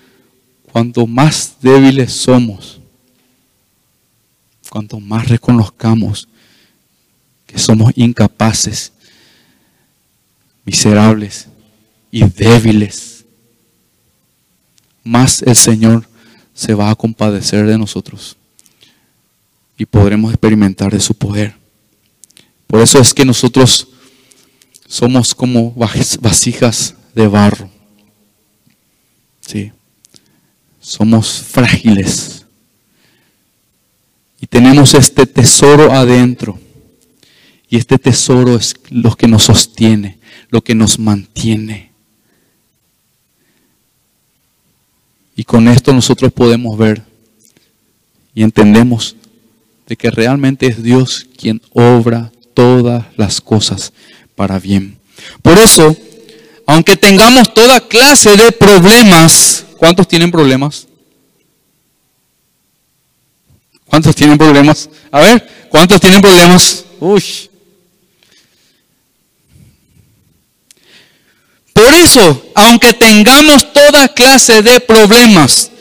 cuanto más débiles somos, cuanto más reconozcamos que somos incapaces, miserables y débiles, más el Señor se va a compadecer de nosotros y podremos experimentar de su poder. Por eso es que nosotros somos como vasijas de barro. Sí. Somos frágiles. Y tenemos este tesoro adentro. Y este tesoro es lo que nos sostiene, lo que nos mantiene. Y con esto nosotros podemos ver y entendemos de que realmente es Dios quien obra todas las cosas para bien. Por eso, aunque tengamos toda clase de problemas, ¿cuántos tienen problemas? ¿Cuántos tienen problemas? A ver, ¿cuántos tienen problemas? Uy. Por eso, aunque tengamos toda clase de problemas,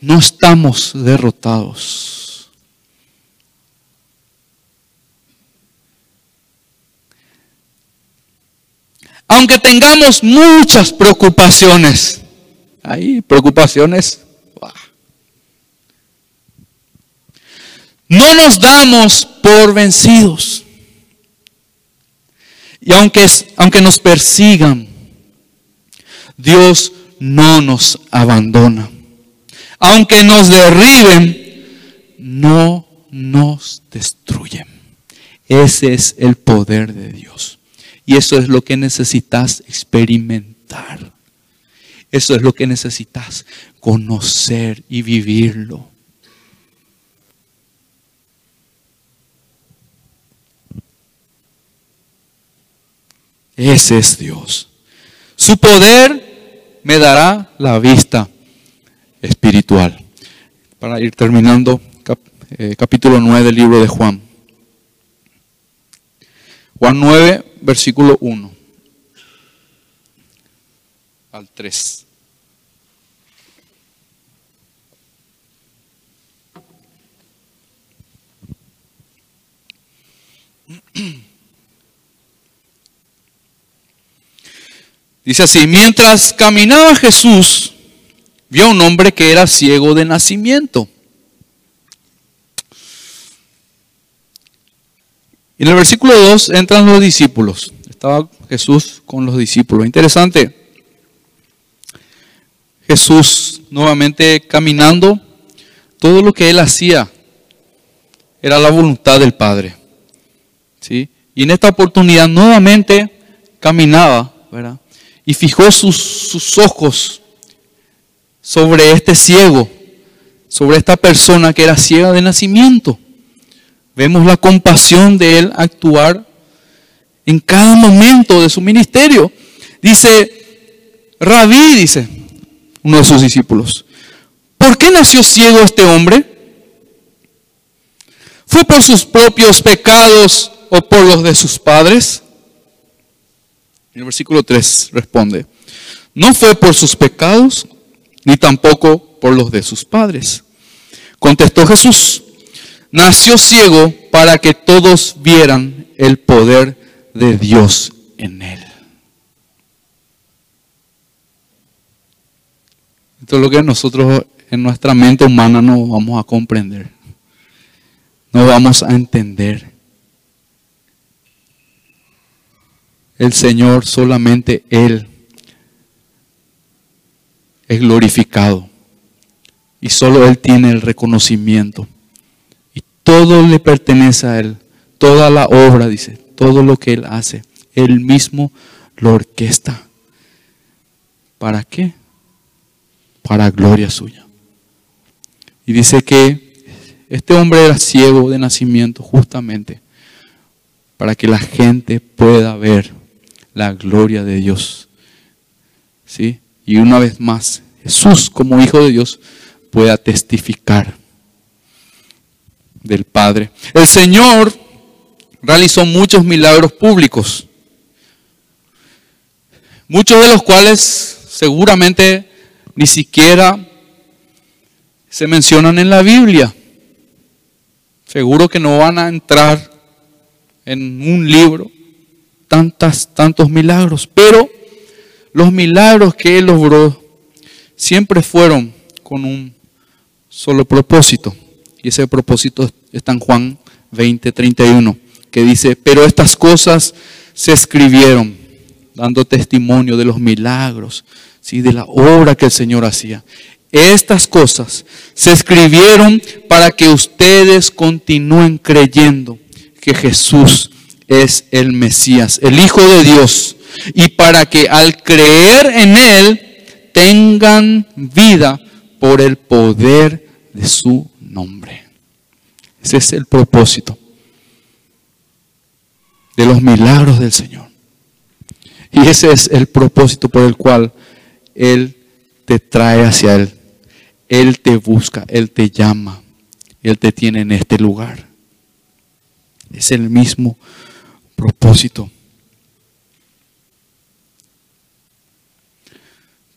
no estamos derrotados. Aunque tengamos muchas preocupaciones, hay preocupaciones. No nos damos por vencidos. Y aunque, aunque nos persigan, Dios no nos abandona. Aunque nos derriben, no nos destruyen. Ese es el poder de Dios. Y eso es lo que necesitas experimentar. Eso es lo que necesitas conocer y vivirlo. Ese es Dios. Su poder me dará la vista espiritual. Para ir terminando, eh, capítulo 9 del libro de Juan. Juan 9, versículo 1 al 3. Dice así, mientras caminaba Jesús, vio un hombre que era ciego de nacimiento. En el versículo 2 entran los discípulos. Estaba Jesús con los discípulos. Interesante. Jesús nuevamente caminando. Todo lo que él hacía era la voluntad del Padre. ¿Sí? Y en esta oportunidad nuevamente caminaba, ¿verdad? Y fijó sus ojos sobre este ciego, sobre esta persona que era ciega de nacimiento. Vemos la compasión de Él actuar en cada momento de su ministerio. Dice, Rabí, dice uno de sus discípulos, ¿por qué nació ciego este hombre? ¿Fue por sus propios pecados o por los de sus padres? En el versículo 3 responde, no fue por sus pecados, ni tampoco por los de sus padres. Contestó Jesús, nació ciego para que todos vieran el poder de Dios en él. Esto es lo que nosotros en nuestra mente humana no vamos a comprender. No vamos a entender. El Señor, solamente Él es glorificado. Y solo Él tiene el reconocimiento. Todo le pertenece a Él. Toda la obra, dice, todo lo que Él hace, Él mismo lo orquesta. ¿Para qué? Para gloria suya. Y dice que este hombre era ciego de nacimiento justamente para que la gente pueda ver la gloria de Dios. ¿Sí? Y una vez más, Jesús como Hijo de Dios pueda testificar del Padre. El Señor realizó muchos milagros públicos, muchos de los cuales seguramente ni siquiera se mencionan en la Biblia. Seguro que no van a entrar en un libro tantas, tantos milagros, pero los milagros que Él logró siempre fueron con un solo propósito y ese propósito está en Juan 20, 31, que dice, pero estas cosas se escribieron dando testimonio de los milagros, ¿sí? de la obra que el Señor hacía. Estas cosas se escribieron para que ustedes continúen creyendo que Jesús es el Mesías, el Hijo de Dios, y para que al creer en Él tengan vida por el poder de su nombre. Ese es el propósito de los milagros del Señor. Y ese es el propósito por el cual Él te trae hacia Él. Él te busca, Él te llama, Él te tiene en este lugar. Es el mismo propósito.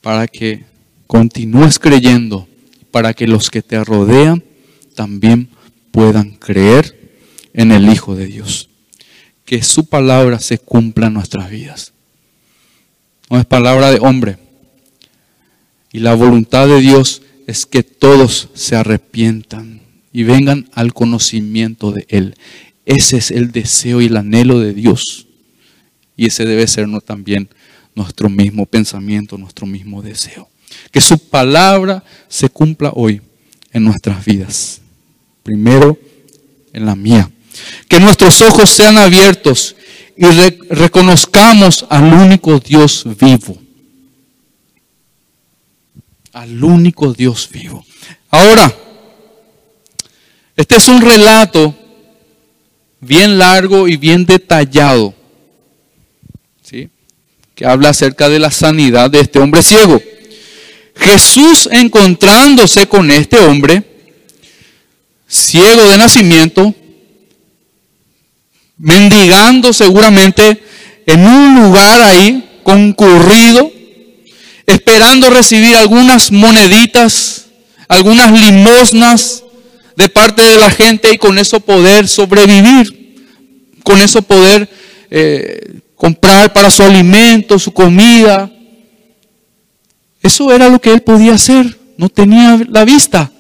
Para que continúes creyendo, para que los que te rodean también puedan creer en el Hijo de Dios. Que su palabra se cumpla en nuestras vidas. No es palabra de hombre. Y la voluntad de Dios es que todos se arrepientan y vengan al conocimiento de Él. Ese es el deseo y el anhelo de Dios. Y ese debe ser también nuestro mismo pensamiento, nuestro mismo deseo. Que su palabra se cumpla hoy en nuestras vidas. Primero en la mía. Que nuestros ojos sean abiertos y reconozcamos al único Dios vivo. Al único Dios vivo. Ahora, este es un relato bien largo y bien detallado, ¿sí? que habla acerca de la sanidad de este hombre ciego. Jesús encontrándose con este hombre, ciego de nacimiento, mendigando seguramente en un lugar ahí concurrido, esperando recibir algunas moneditas, algunas limosnas de parte de la gente y con eso poder sobrevivir, con eso poder eh, comprar para su alimento, su comida. Eso era lo que él podía hacer, no tenía la vista.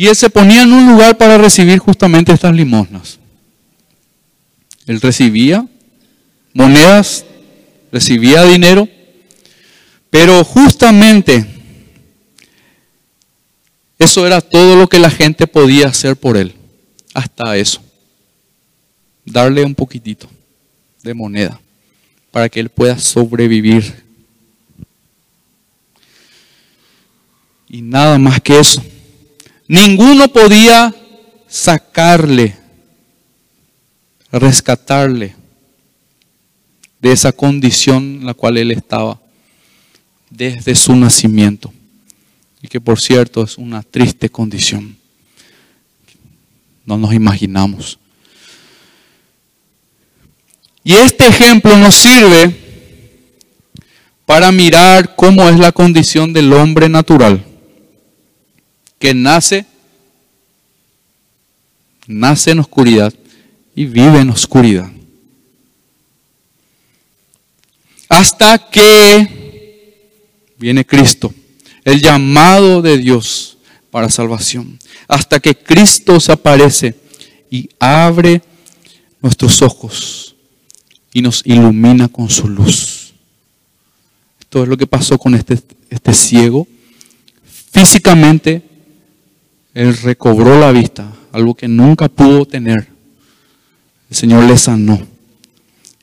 Y él se ponía en un lugar para recibir justamente estas limosnas. Él recibía monedas, recibía dinero, pero justamente eso era todo lo que la gente podía hacer por él, hasta eso. Darle un poquitito de moneda para que él pueda sobrevivir. Y nada más que eso. Ninguno podía sacarle, rescatarle de esa condición en la cual él estaba desde su nacimiento. Y que por cierto es una triste condición. No nos imaginamos. Y este ejemplo nos sirve para mirar cómo es la condición del hombre natural que nace, nace en oscuridad y vive en oscuridad. Hasta que viene Cristo, el llamado de Dios para salvación. Hasta que Cristo se aparece y abre nuestros ojos y nos ilumina con su luz. Esto es lo que pasó con este, este ciego. Físicamente él recobró la vista, algo que nunca pudo tener. El Señor le sanó.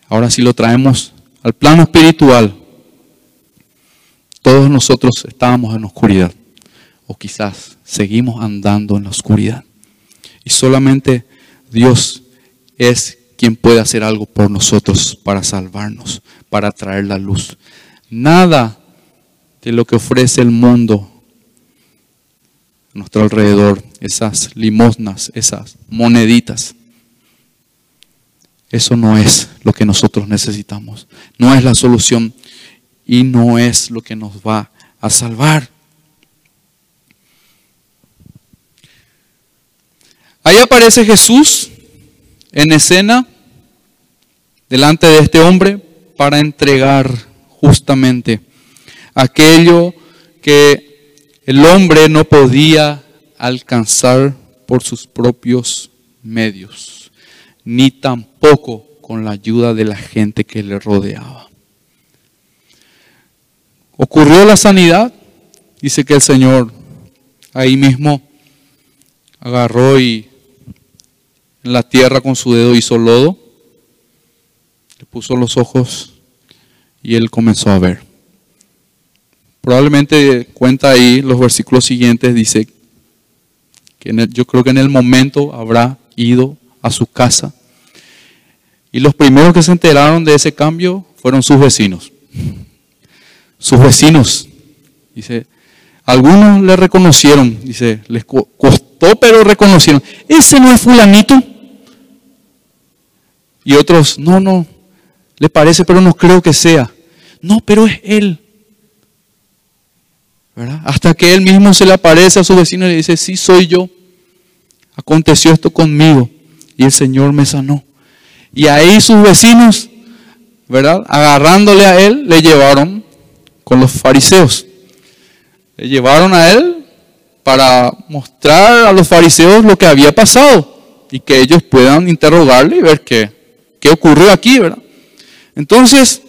Ahora si lo traemos al plano espiritual, todos nosotros estábamos en oscuridad, o quizás seguimos andando en la oscuridad. Y solamente Dios es quien puede hacer algo por nosotros para salvarnos, para traer la luz. Nada de lo que ofrece el mundo nuestro alrededor, esas limosnas, esas moneditas. Eso no es lo que nosotros necesitamos. No es la solución y no es lo que nos va a salvar. Ahí aparece Jesús en escena delante de este hombre para entregar justamente aquello que el hombre no podía alcanzar por sus propios medios, ni tampoco con la ayuda de la gente que le rodeaba. Ocurrió la sanidad, dice que el Señor ahí mismo agarró y en la tierra con su dedo hizo lodo, le puso los ojos y él comenzó a ver. Probablemente cuenta ahí los versículos siguientes, dice que yo creo que en el momento habrá ido a su casa. Y los primeros que se enteraron de ese cambio fueron sus vecinos. Sus vecinos. Dice, algunos le reconocieron, dice, les costó, pero reconocieron. Ese no es fulanito. Y otros, no, no, le parece, pero no creo que sea. No, pero es él. Hasta que él mismo se le aparece a su vecino y le dice, sí soy yo. Aconteció esto conmigo y el Señor me sanó. Y ahí sus vecinos, ¿verdad? Agarrándole a él, le llevaron con los fariseos. Le llevaron a él para mostrar a los fariseos lo que había pasado y que ellos puedan interrogarle y ver qué, qué ocurrió aquí, ¿verdad? Entonces,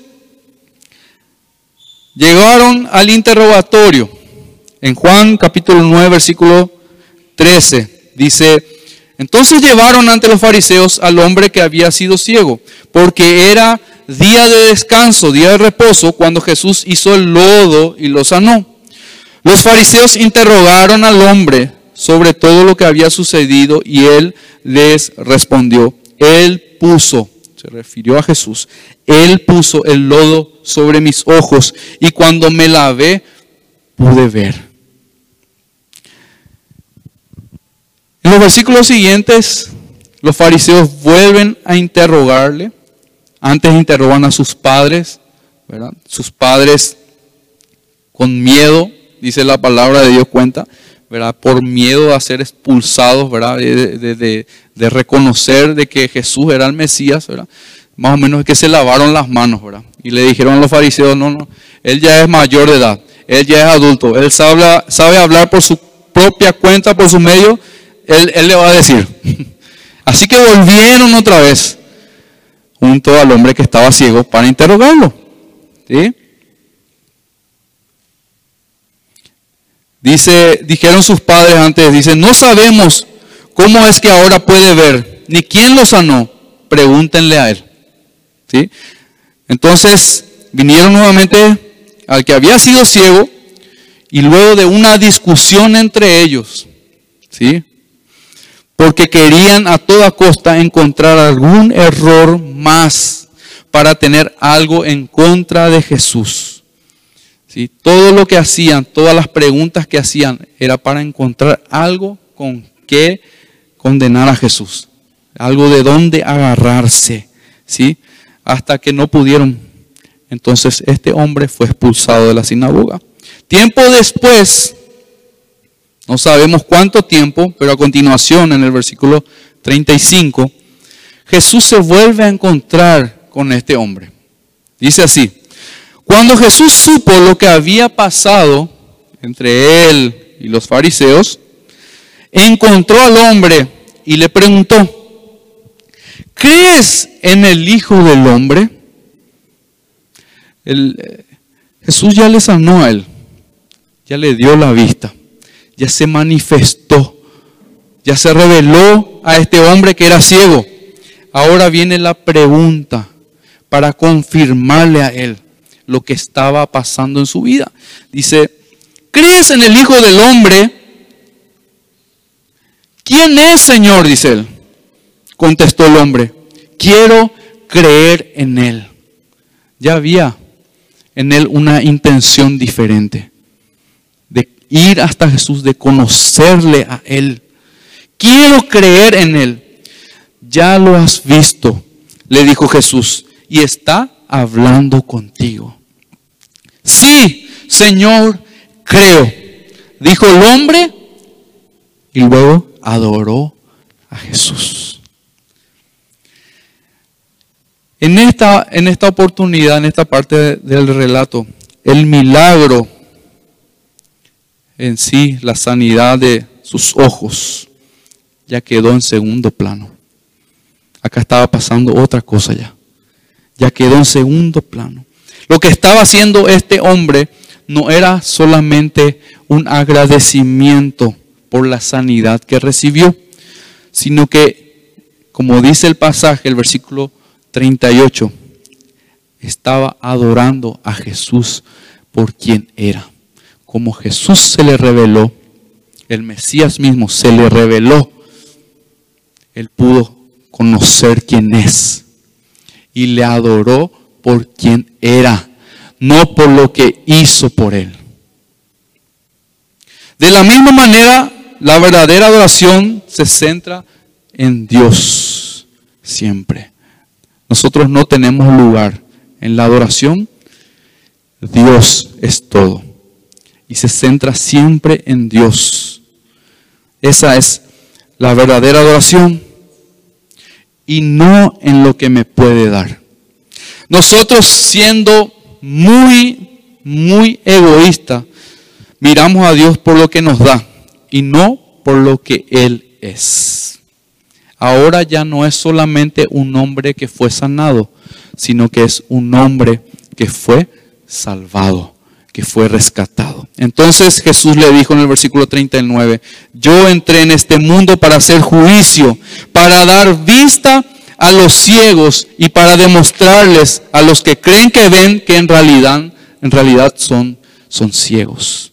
llegaron al interrogatorio en Juan capítulo 9, versículo 13, dice, entonces llevaron ante los fariseos al hombre que había sido ciego, porque era día de descanso, día de reposo, cuando Jesús hizo el lodo y lo sanó. Los fariseos interrogaron al hombre sobre todo lo que había sucedido y él les respondió, él puso, se refirió a Jesús, él puso el lodo sobre mis ojos y cuando me lavé pude ver. En los versículos siguientes, los fariseos vuelven a interrogarle. Antes interrogan a sus padres, ¿verdad? Sus padres con miedo, dice la palabra de Dios cuenta, ¿verdad? Por miedo a ser expulsados, ¿verdad? De, reconocer de que Jesús era el Mesías, ¿verdad? Más o menos que se lavaron las manos, ¿verdad? Y le dijeron a los fariseos, no, no, él ya es mayor de edad, él ya es adulto, él sabe, sabe hablar por su propia cuenta, por su medio, él, le va a decir. Así que volvieron otra vez junto al hombre que estaba ciego para interrogarlo. Dice, dijeron sus padres antes, dice, no sabemos cómo es que ahora puede ver, ni quién lo sanó, pregúntenle a él. ¿Sí? Entonces vinieron nuevamente al que había sido ciego y luego de una discusión entre ellos, ¿sí? Porque querían a toda costa encontrar algún error más para tener algo en contra de Jesús. Todo lo que hacían, todas las preguntas que hacían, era para encontrar algo con que condenar a Jesús, algo de dónde agarrarse, ¿sí? Hasta que no pudieron. Entonces este hombre fue expulsado de la sinagoga. Tiempo después, no sabemos cuánto tiempo, pero a continuación en el versículo 35, Jesús se vuelve a encontrar con este hombre. Dice así, cuando Jesús supo lo que había pasado entre él y los fariseos, encontró al hombre y le preguntó, ¿crees en el Hijo del Hombre? Eh, Jesús ya le sanó a él, ya le dio la vista, ya se manifestó, ya se reveló a este hombre que era ciego. Ahora viene la pregunta para confirmarle a él lo que estaba pasando en su vida. Dice, ¿crees en el Hijo del Hombre? ¿Quién es, Señor? Dice él. Contestó el hombre, quiero creer en Él. Ya había en Él una intención diferente ir hasta Jesús, de conocerle a Él. Quiero creer en Él. Ya lo has visto, le dijo Jesús, y está hablando contigo. Sí, Señor, creo. Dijo el hombre y luego adoró a Jesús. En esta, en esta oportunidad, en esta parte del relato, el milagro en sí, la sanidad de sus ojos, ya quedó en segundo plano. Acá estaba pasando otra cosa ya. Ya quedó en segundo plano. Lo que estaba haciendo este hombre no era solamente un agradecimiento por la sanidad que recibió, sino que, como dice el pasaje, el versículo 38, estaba adorando a Jesús por quien era. Como Jesús se le reveló, el Mesías mismo se le reveló, él pudo conocer quién es y le adoró por quien era, no por lo que hizo por él. De la misma manera, la verdadera adoración se centra en Dios siempre. Nosotros no tenemos lugar en la adoración. Dios es todo. Y se centra siempre en Dios. Esa es la verdadera adoración. Y no en lo que me puede dar. Nosotros siendo muy, muy egoístas, miramos a Dios por lo que nos da y no por lo que Él es. Ahora ya no es solamente un hombre que fue sanado, sino que es un hombre que fue salvado, que fue rescatado. Entonces Jesús le dijo en el versículo 39, yo entré en este mundo para hacer juicio, para dar vista a los ciegos y para demostrarles a los que creen que ven que en realidad, en realidad son, son ciegos.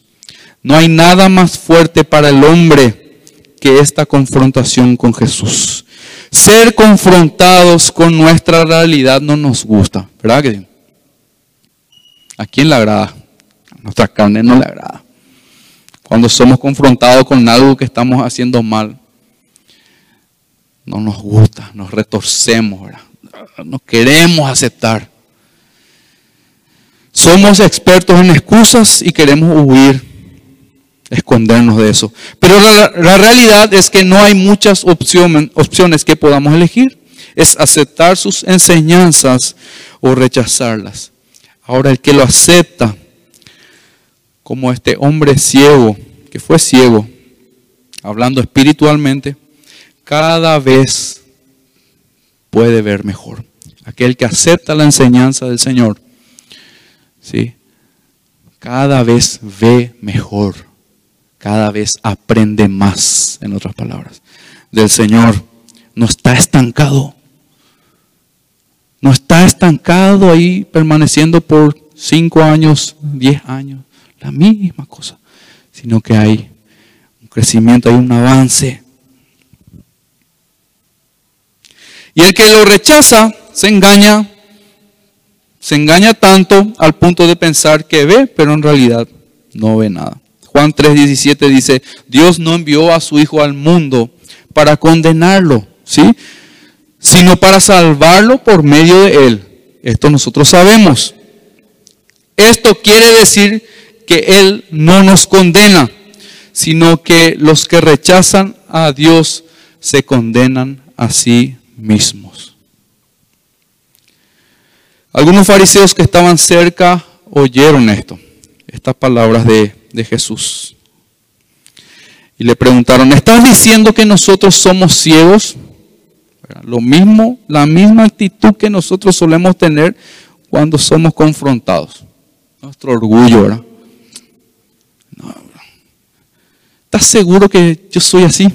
No hay nada más fuerte para el hombre que esta confrontación con Jesús. Ser confrontados con nuestra realidad no nos gusta, ¿verdad ¿A quién le agrada? Nuestra carne no le agrada. Cuando somos confrontados con algo que estamos haciendo mal, no nos gusta, nos retorcemos, no queremos aceptar. Somos expertos en excusas y queremos huir, escondernos de eso. Pero la, realidad es que no hay muchas opciones, opciones que podamos elegir. Es aceptar sus enseñanzas o rechazarlas. Ahora el que lo acepta, como este hombre ciego, que fue ciego, hablando espiritualmente, cada vez puede ver mejor. Aquel que acepta la enseñanza del Señor, ¿sí? cada vez ve mejor, cada vez aprende más, en otras palabras, del Señor. No está estancado. No está estancado ahí permaneciendo por cinco años, diez años, la misma cosa, sino que hay un crecimiento, hay un avance. Y el que lo rechaza se engaña, se engaña tanto al punto de pensar que ve, pero en realidad no ve nada. Juan 3:17 dice, Dios no envió a su Hijo al mundo para condenarlo, ¿sí? Sino para salvarlo por medio de él. Esto nosotros sabemos. Esto quiere decir que Él no nos condena, sino que los que rechazan a Dios se condenan a sí mismos. Algunos fariseos que estaban cerca oyeron esto, estas palabras de, Jesús. Y le preguntaron, ¿estás diciendo que nosotros somos ciegos? Lo mismo, la misma actitud que nosotros solemos tener cuando somos confrontados. Nuestro orgullo, ¿verdad? ¿Estás seguro que yo soy así?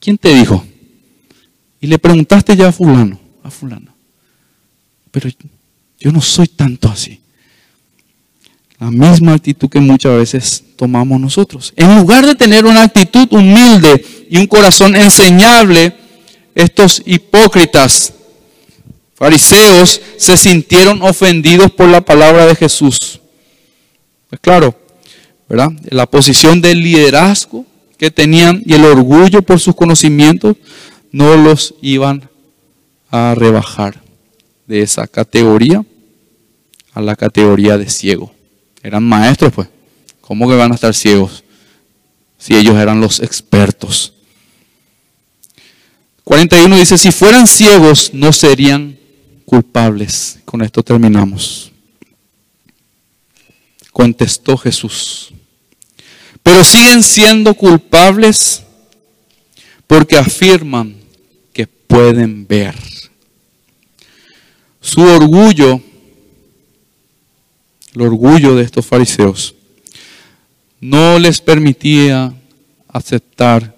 ¿Quién te dijo? Y le preguntaste ya a fulano, a fulano. Pero yo no soy tanto así. La misma actitud que muchas veces tomamos nosotros. En lugar de tener una actitud humilde y un corazón enseñable, estos hipócritas, fariseos, se sintieron ofendidos por la palabra de Jesús. Pues claro, La posición de liderazgo que tenían y el orgullo por sus conocimientos no los iban a rebajar de esa categoría a la categoría de ciego. Eran maestros, pues. ¿Cómo que van a estar ciegos si ellos eran los expertos? 41 dice, si fueran ciegos no serían culpables. Con esto terminamos. Contestó Jesús. Pero siguen siendo culpables porque afirman pueden ver. Su orgullo, el orgullo de estos fariseos, no les permitía aceptar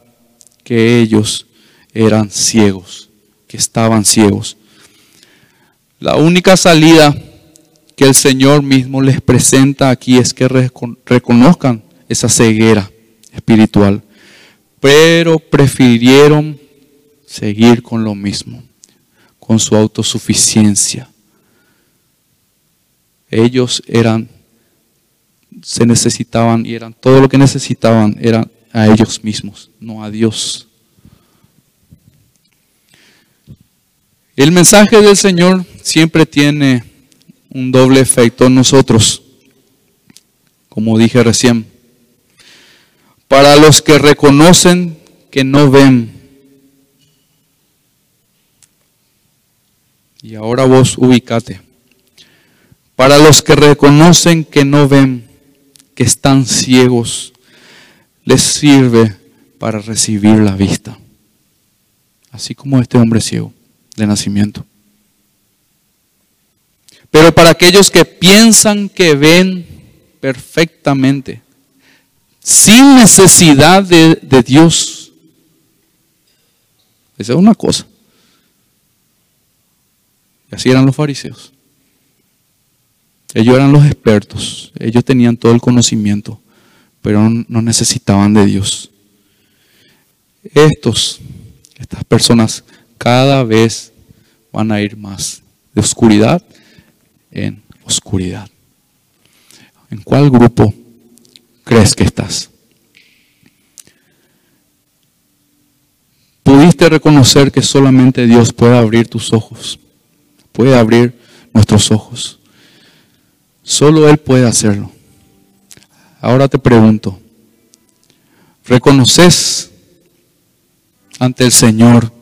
que ellos eran ciegos, que estaban ciegos. La única salida que el Señor mismo les presenta aquí es que reconozcan esa ceguera espiritual, pero prefirieron seguir con lo mismo, con su autosuficiencia. Ellos eran, se necesitaban y eran, todo lo que necesitaban era a ellos mismos, no a Dios. El mensaje del Señor siempre tiene un doble efecto en nosotros, como dije recién. Para los que reconocen que no ven, Y ahora vos ubicate. Para los que reconocen que no ven, que están ciegos, les sirve para recibir la vista. Así como este hombre ciego de nacimiento. Pero para aquellos que piensan que ven perfectamente, sin necesidad de, Dios, esa es una cosa. Y así eran los fariseos. Ellos eran los expertos, ellos tenían todo el conocimiento, pero no necesitaban de Dios. Estos, estas personas cada vez van a ir más de oscuridad en oscuridad. ¿En cuál grupo crees que estás? pudiste reconocer que solamente Dios puede abrir tus ojos, puede abrir nuestros ojos. Solo Él puede hacerlo. Ahora te pregunto, ¿reconoces ante el Señor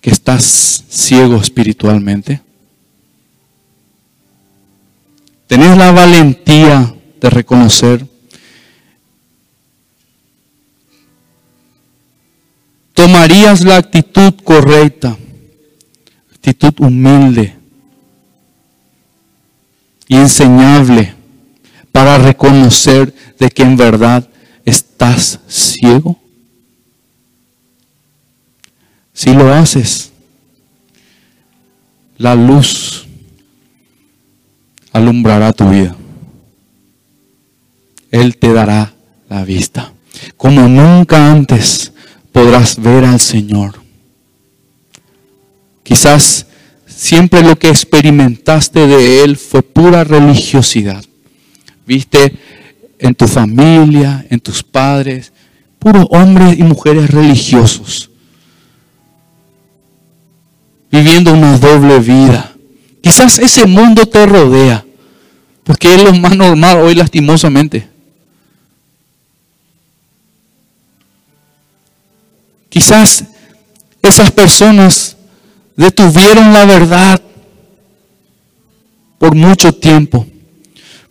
que estás ciego espiritualmente? ¿Tenés la valentía de reconocer? ¿Tomarías la actitud correcta, actitud humilde y enseñable para reconocer de que en verdad estás ciego? Si lo haces, la luz alumbrará tu vida. Él te dará la vista. Como nunca antes podrás ver al Señor. Quizás siempre lo que experimentaste de Él fue pura religiosidad. Viste en tu familia, en tus padres, puros hombres y mujeres religiosos viviendo una doble vida. Quizás ese mundo te rodea, porque es lo más normal hoy lastimosamente. Quizás esas personas detuvieron la verdad por mucho tiempo,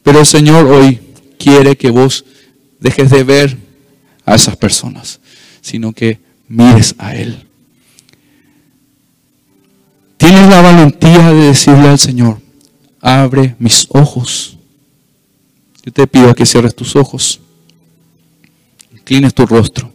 pero el Señor hoy quiere que vos dejes de ver a esas personas, sino que mires a Él. Tienes la valentía de decirle al Señor, abre mis ojos. Yo te pido que cierres tus ojos, inclines tu rostro.